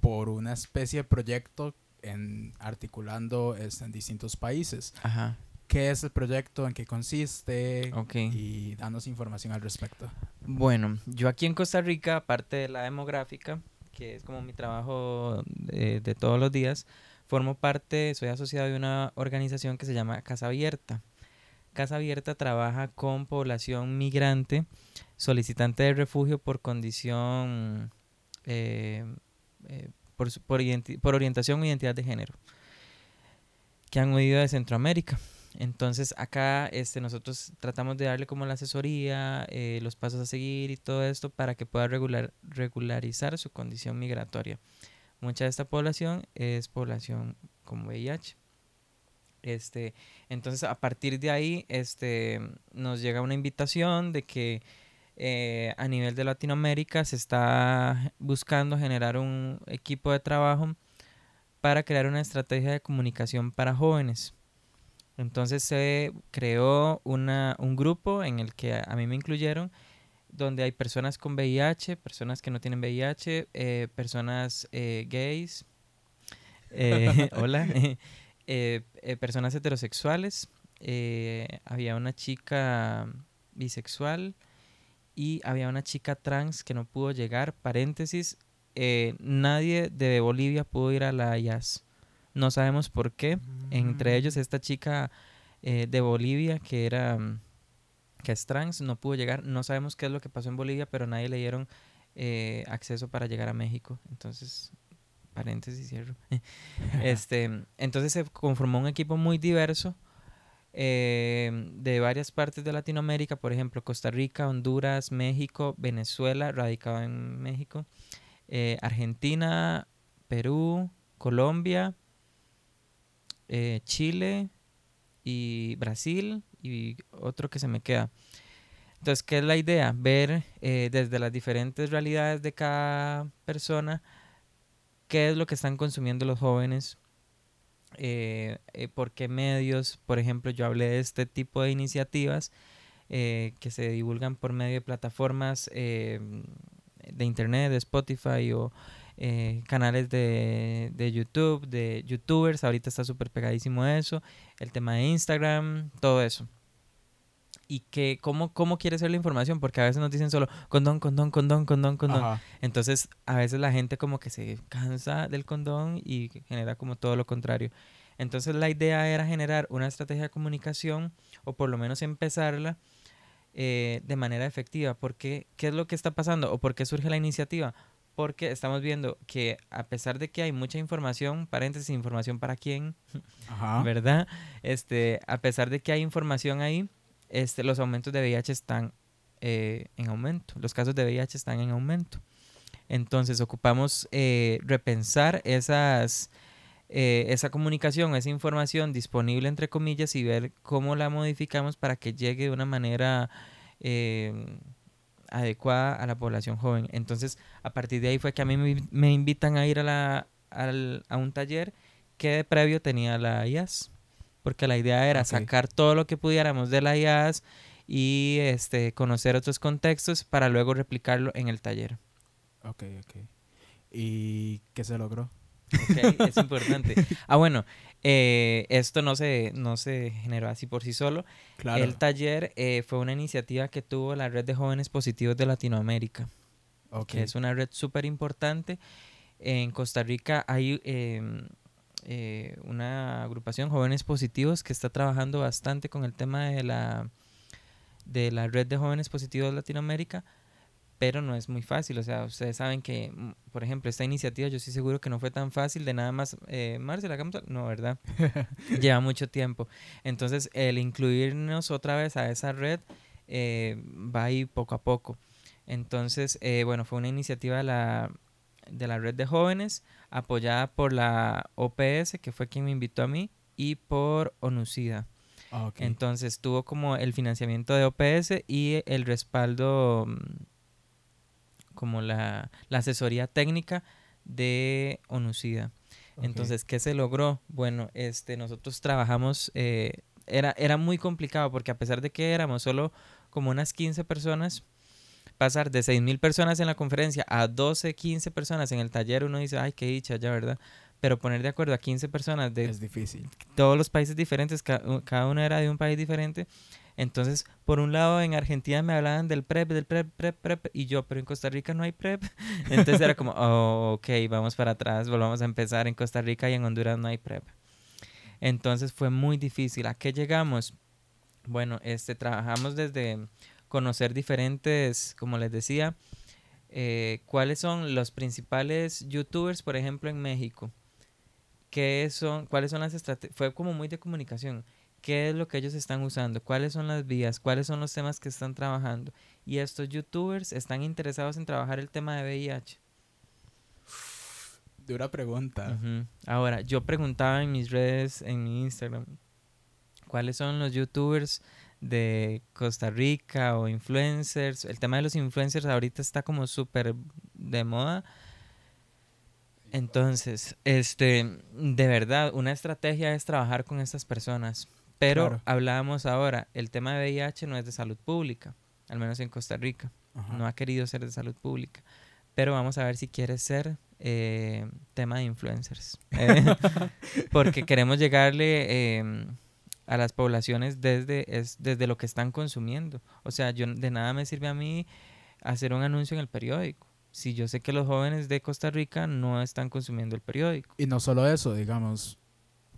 Speaker 3: por una especie de proyecto en articulando este, en distintos países.
Speaker 2: Ajá,
Speaker 3: ¿Qué es el proyecto? ¿En qué consiste?
Speaker 2: ok.
Speaker 3: Y danos información al respecto.
Speaker 2: Bueno, yo aquí en Costa Rica, aparte de la demográfica, que es como mi trabajo de, de todos los días, formo parte, soy asociado de una organización que se llama Casa Abierta. Casa Abierta trabaja con población migrante, solicitante de refugio por condición, eh, eh, por, por orientación o identidad de género, que han huido de Centroamérica. Entonces acá este, nosotros tratamos de darle como la asesoría, eh, los pasos a seguir y todo esto para que pueda regular, regularizar su condición migratoria. Mucha de esta población es población con VIH. Este, entonces a partir de ahí este, nos llega una invitación de que eh, a nivel de Latinoamérica se está buscando generar un equipo de trabajo para crear una estrategia de comunicación para jóvenes. Entonces se creó una, un grupo en el que a, mí me incluyeron, donde hay personas con VIH, personas que no tienen VIH, eh, personas eh, gays, eh, [LAUGHS] hola, [LAUGHS] personas heterosexuales, había una chica bisexual y había una chica trans que no pudo llegar, paréntesis, eh, nadie de Bolivia pudo ir a la IAS. No sabemos por qué. Entre ellos esta chica eh, de Bolivia que era mm, que es trans, no pudo llegar. No sabemos qué es lo que pasó en Bolivia, pero nadie le dieron eh, acceso para llegar a México. Entonces, paréntesis, cierro. [LAUGHS] este, entonces se conformó un equipo muy diverso eh, de varias partes de Latinoamérica, por ejemplo, Costa Rica, Honduras, México, Venezuela, radicado en México, eh, Argentina, Perú, Colombia, Chile y Brasil y otro que se me queda. Entonces, ¿qué es la idea? Ver eh, desde las diferentes realidades de cada persona qué es lo que están consumiendo los jóvenes, eh, eh, por qué medios, por ejemplo, yo hablé de este tipo de iniciativas eh, que se divulgan por medio de plataformas eh, de internet, de Spotify o eh, canales de, de YouTube, de youtubers, ahorita está súper pegadísimo eso, el tema de Instagram, todo eso y que cómo, cómo quiere ser la información, porque a veces nos dicen solo condón, condón, condón, condón, condón.
Speaker 3: Ajá.
Speaker 2: Entonces, a veces la gente como que se cansa del condón y genera como todo lo contrario. Entonces, la idea era generar una estrategia de comunicación o por lo menos empezarla eh, de manera efectiva. Porque, ¿qué es lo que está pasando o por qué surge la iniciativa? Porque estamos viendo que a pesar de que hay mucha información, paréntesis, información para quién,
Speaker 3: Ajá.
Speaker 2: ¿verdad? Este, a pesar de que hay información ahí, este, los aumentos de VIH están eh, en aumento, los casos de VIH están en aumento. Entonces ocupamos eh, repensar esas, eh, esa comunicación, esa información disponible entre comillas y ver cómo la modificamos para que llegue de una manera eh, adecuada a la población joven. Entonces a partir de ahí fue que a mí me, me invitan a ir a, la, al- a un taller que de previo tenía la IAS, porque la idea era sacar todo lo que pudiéramos de la IAS y este, conocer otros contextos para luego replicarlo en el taller.
Speaker 3: Ok, ok. ¿Y qué se logró?
Speaker 2: Ok, es importante. Ah, bueno, eh, esto no se, no se generó así por sí solo.
Speaker 3: Claro.
Speaker 2: El taller eh, fue una iniciativa que tuvo la Red de Jóvenes Positivos de Latinoamérica,
Speaker 3: Ok.
Speaker 2: que es una red súper importante. En Costa Rica hay em, eh, una agrupación Jóvenes Positivos que está trabajando bastante con el tema de la, de la Red de Jóvenes Positivos de Latinoamérica, pero no es muy fácil. O sea, ustedes saben que, mm, por ejemplo, esta iniciativa yo estoy seguro que no fue tan fácil de nada más, eh, Marcela, hagamos al-". No, ¿verdad? [LAUGHS] Lleva mucho tiempo. Entonces, el incluirnos otra vez a esa red eh, va ahí poco a poco. Entonces, eh, bueno, fue una iniciativa de la, de la red de jóvenes apoyada por la OPS, que fue quien me invitó a mí, y por ONUCIDA.
Speaker 3: Ah.
Speaker 2: Entonces tuvo como el financiamiento de OPS y el respaldo, mm, como la, la asesoría técnica de ONUCIDA.
Speaker 3: Ok.
Speaker 2: Entonces, ¿qué se logró? Bueno, este, nosotros trabajamos, eh, era, era muy complicado porque a pesar de que éramos solo como unas 15 personas, pasar de 6.000 personas en la conferencia a 12, 15 personas en el taller, uno dice, ay, qué dicha, ya, ¿verdad? Pero poner de acuerdo a 15 personas de
Speaker 3: es difícil.
Speaker 2: todos los países diferentes, ca- cada uno era de un país diferente. Entonces, por un lado, en Argentina me hablaban del PrEP, del PrEP, PrEP, PrEP, y yo, pero en Costa Rica no hay PrEP. [LAUGHS] Entonces era como, oh, ok, vamos para atrás, volvamos a empezar. En Costa Rica y en Honduras no hay PrEP. Entonces fue muy difícil. ¿A qué llegamos? Bueno, este, trabajamos desde conocer diferentes, como les decía, eh, cuáles son los principales youtubers, por ejemplo, en México. ¿Qué son, cuáles son las estrategias? Fue como muy de comunicación. ¿Qué es lo que ellos están usando? ¿Cuáles son las vías? ¿Cuáles son los temas que están trabajando? Y estos youtubers están interesados en trabajar el tema de VIH.
Speaker 3: Dura pregunta.
Speaker 2: Ahora, yo preguntaba en mis redes, en mi Instagram, ¿cuáles son los youtubers de Costa Rica o influencers? El tema de los influencers ahorita está como súper de moda. Entonces, este, de verdad, una estrategia es trabajar con estas personas. Pero
Speaker 3: Claro.
Speaker 2: hablábamos ahora, el tema de VIH no es de salud pública, al menos en Costa Rica
Speaker 3: Ajá.
Speaker 2: no ha querido ser de salud pública. Pero vamos a ver si quiere ser eh, tema de influencers. Eh, [LAUGHS] porque queremos llegarle eh, a las poblaciones desde, es, desde lo que están consumiendo. O sea, yo de nada me sirve a mí hacer un anuncio en el periódico. Si yo sé que los jóvenes de Costa Rica no están consumiendo el periódico.
Speaker 3: Y no solo eso, digamos,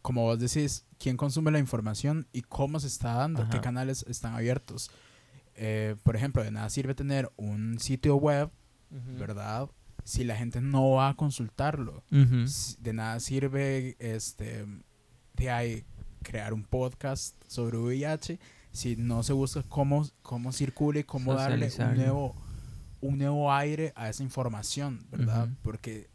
Speaker 3: como vos decís, quién consume la información y cómo se está dando, qué canales están abiertos. Eh, por ejemplo, de nada sirve tener un sitio web, ¿verdad? Si la gente no va a consultarlo. De nada sirve este de ahí crear un podcast sobre VIH si no se busca cómo, cómo circula y cómo darle un nuevo, un nuevo aire a esa información, ¿verdad? Porque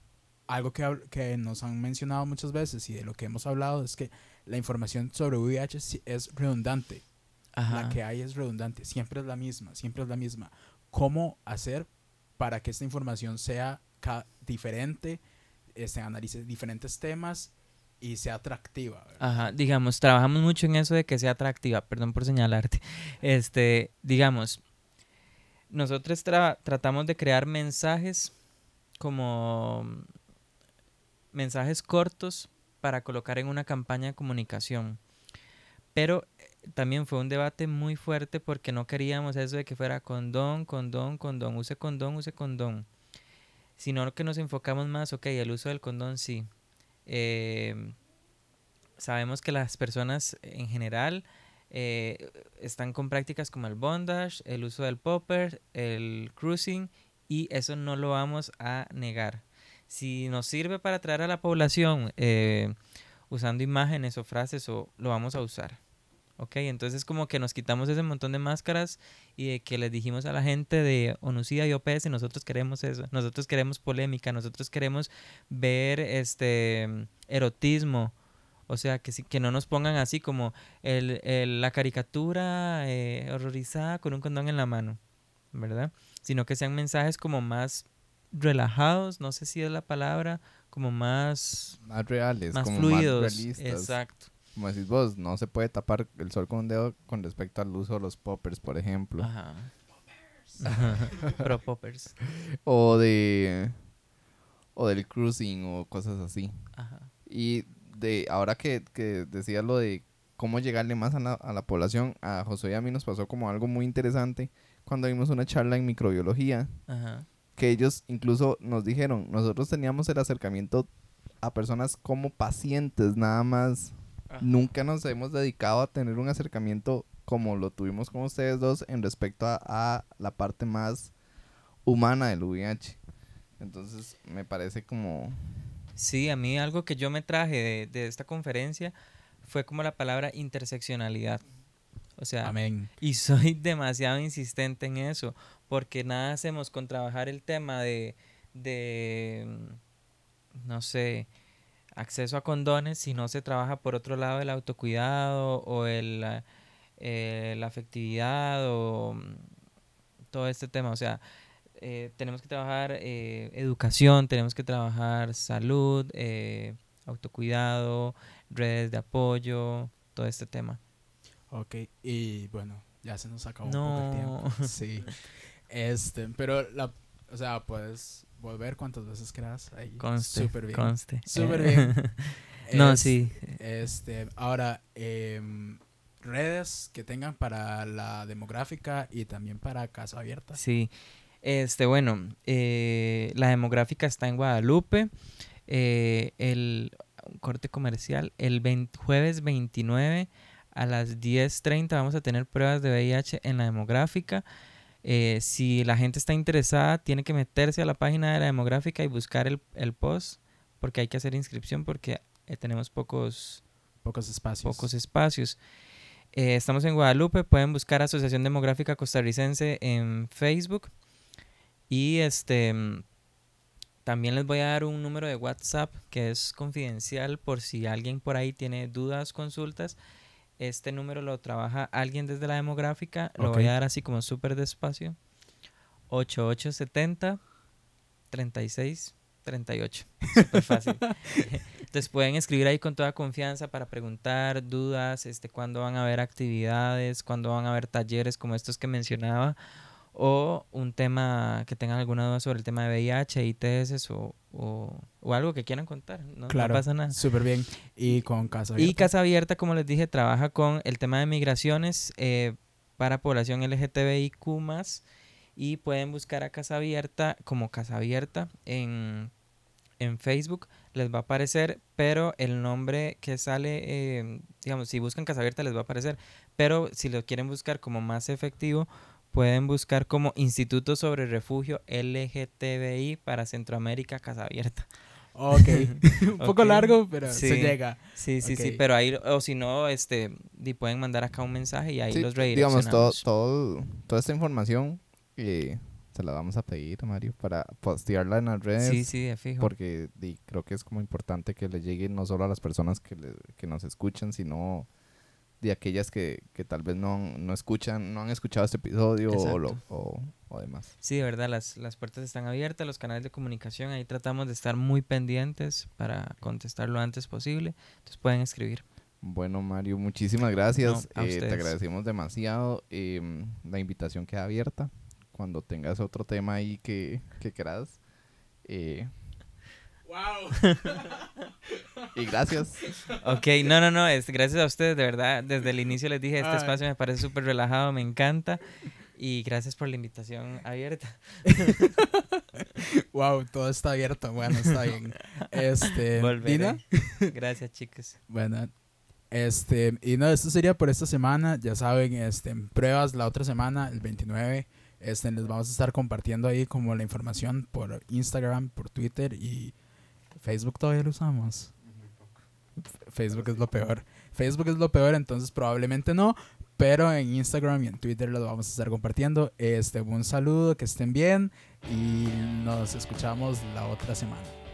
Speaker 3: algo que, que nos han mencionado muchas veces y de lo que hemos hablado es que la información sobre VIH es redundante.
Speaker 2: Ajá.
Speaker 3: La que hay es redundante, siempre es la misma, siempre es la misma. ¿Cómo hacer para que esta información sea diferente, este, analice diferentes temas y sea atractiva. ¿verdad?
Speaker 2: Ajá, digamos, trabajamos mucho en eso de que sea atractiva, perdón por señalarte. [LAUGHS] Este, digamos, nosotros tra- tratamos de crear mensajes como mensajes cortos para colocar en una campaña de comunicación. Pero eh, también fue un debate muy fuerte porque no queríamos eso de que fuera condón, condón, condón, use condón, use condón. Sino que nos enfocamos más, ok, el uso del condón sí. Eh, sabemos que las personas en general eh, están con prácticas como el bondage, el uso del popper, el cruising y eso no lo vamos a negar. Si nos sirve para atraer a la población eh, usando imágenes o frases, o lo vamos a usar. ¿Ok? Entonces como que nos quitamos ese montón de máscaras y de que les dijimos a la gente de Onucida y OPS, nosotros queremos eso, nosotros queremos polémica, nosotros queremos ver este erotismo, o sea, que, sí- que no nos pongan así como el, el- la caricatura eh, horrorizada con un condón en la mano, ¿verdad? Sino que sean mensajes como más relajados, no sé si es la palabra, como más,
Speaker 1: Más reales,
Speaker 2: más
Speaker 1: como
Speaker 2: fluidos.
Speaker 1: más realistas.
Speaker 2: Exacto.
Speaker 1: Como decís vos, no se puede tapar el sol con un dedo con respecto al uso de los poppers, por ejemplo.
Speaker 2: Ajá. [LAUGHS] Pro poppers. [LAUGHS]
Speaker 1: O de. O del cruising o cosas así.
Speaker 2: Ajá.
Speaker 1: Y de ahora que, que decías lo de cómo llegarle más a la, a la población, a José y a mí nos pasó como algo muy interesante cuando vimos una charla en microbiología,
Speaker 2: Ajá.
Speaker 1: Que ellos incluso nos dijeron, nosotros teníamos el acercamiento a personas como pacientes nada más.
Speaker 2: Ajá.
Speaker 1: Nunca nos hemos dedicado a tener un acercamiento como lo tuvimos con ustedes dos en respecto a, a la parte más humana del VIH. Entonces me parece como...
Speaker 2: Sí, a mí algo que yo me traje de, de esta conferencia fue como la palabra interseccionalidad. O sea,
Speaker 3: Amén.
Speaker 2: y soy [LAUGHS] demasiado insistente en eso, porque nada hacemos con trabajar el tema de, de mm, no sé, acceso a condones si no se trabaja por otro lado el autocuidado o el, eh, la afectividad o mm, todo este tema. O sea, eh, tenemos que trabajar eh, educación, tenemos que trabajar salud, autocuidado, redes de apoyo, todo este tema.
Speaker 3: Ok, y bueno, ya se nos acabó un poco el
Speaker 2: No.
Speaker 3: tiempo. [LAUGHS] Sí. Este, pero la, o sea, puedes volver cuantas veces quieras ahí.
Speaker 2: Conste,
Speaker 3: Súper bien.
Speaker 2: conste.
Speaker 3: Súper
Speaker 2: Eh,
Speaker 3: bien. [LAUGHS]
Speaker 2: no,
Speaker 3: Es-
Speaker 2: sí.
Speaker 3: Este, ahora, em, redes que tengan para la demográfica y también para Casa Abierta.
Speaker 2: Sí. Este, bueno, eh, la demográfica está en Guadalupe. eh, el un corte comercial, el 20 jueves 29 a las 10.30 vamos a tener pruebas de VIH en la demográfica. Eh, si la gente está interesada, tiene que meterse a la página de la demográfica y buscar el, el post, porque hay que hacer inscripción porque eh, tenemos pocos,
Speaker 3: Pocos espacios.
Speaker 2: pocos espacios. Eh, estamos en Guadalupe, pueden buscar Asociación Demográfica Costarricense en Facebook. Y este mm, también les voy a dar un número de WhatsApp que es confidencial por si alguien por ahí tiene dudas, consultas. Este número lo trabaja alguien desde la demográfica. Lo voy a dar así como súper despacio. 8870 36 38. Súper fácil. [LAUGHS] Entonces pueden escribir ahí con toda confianza para preguntar dudas, este, cuándo van a haber actividades, cuándo van a haber talleres como estos que mencionaba, o un tema que tengan alguna duda sobre el tema de VIH, ITS o, o, o algo que quieran contar. No, pasa nada.
Speaker 3: Súper bien. Y con Casa
Speaker 2: Y. Casa Abierta, como les dije, trabaja con el tema de migraciones eh, para población LGTBIQ+, y pueden buscar a Casa Abierta como Casa Abierta en, en Facebook, les va a aparecer, pero el nombre que sale, eh, digamos, si buscan Casa Abierta les va a aparecer, pero si lo quieren buscar como más efectivo, pueden buscar como Instituto sobre Refugio LGTBI para Centroamérica Casa Abierta.
Speaker 3: Ok. [LAUGHS] un poco largo, pero
Speaker 2: Sí.
Speaker 3: se llega.
Speaker 2: Sí, sí, sí, pero ahí, o si no, este, pueden mandar acá un mensaje y ahí
Speaker 1: Sí,
Speaker 2: los
Speaker 1: digamos, todo,
Speaker 2: redireccionamos.
Speaker 1: todo, toda esta información eh, se la vamos a pedir a Mario para postearla en las redes.
Speaker 2: Sí, sí, de fijo.
Speaker 1: Porque creo que es como importante que le llegue no solo a las personas que, le- que nos escuchan, sino de aquellas que, que tal vez no, no escuchan, no han escuchado este episodio o, lo- o, o demás.
Speaker 2: Sí, de verdad, las, las puertas están abiertas, los canales de comunicación, ahí tratamos de estar muy pendientes para contestar lo antes posible. Entonces pueden escribir.
Speaker 1: Bueno, Mario, muchísimas gracias.
Speaker 2: No, a
Speaker 1: Eh, te agradecemos demasiado. Em, la invitación queda abierta. Cuando tengas otro tema ahí que, que quieras. Eh,
Speaker 3: ¡Wow!
Speaker 1: y gracias.
Speaker 2: Ok, no, no, no, es, gracias a ustedes, de verdad, desde el inicio les dije, este
Speaker 3: Ay.
Speaker 2: espacio me parece súper relajado, me encanta. Y gracias por la invitación abierta. [LAUGHS]
Speaker 3: wow, todo está abierto. Bueno, está bien. Este, [LAUGHS]
Speaker 2: Volveré.
Speaker 3: Dina,
Speaker 2: Gracias, chicos.
Speaker 3: Bueno, este, y no, esto sería por esta semana. Ya saben, este, en pruebas la otra semana, el 29. Este, les vamos a estar compartiendo ahí como la información por Instagram, por Twitter y Facebook todavía lo usamos. Facebook es lo peor. Facebook es lo peor, entonces probablemente no. Pero en Instagram y en Twitter los vamos a estar compartiendo. Este, un saludo, que estén bien y nos escuchamos la otra semana.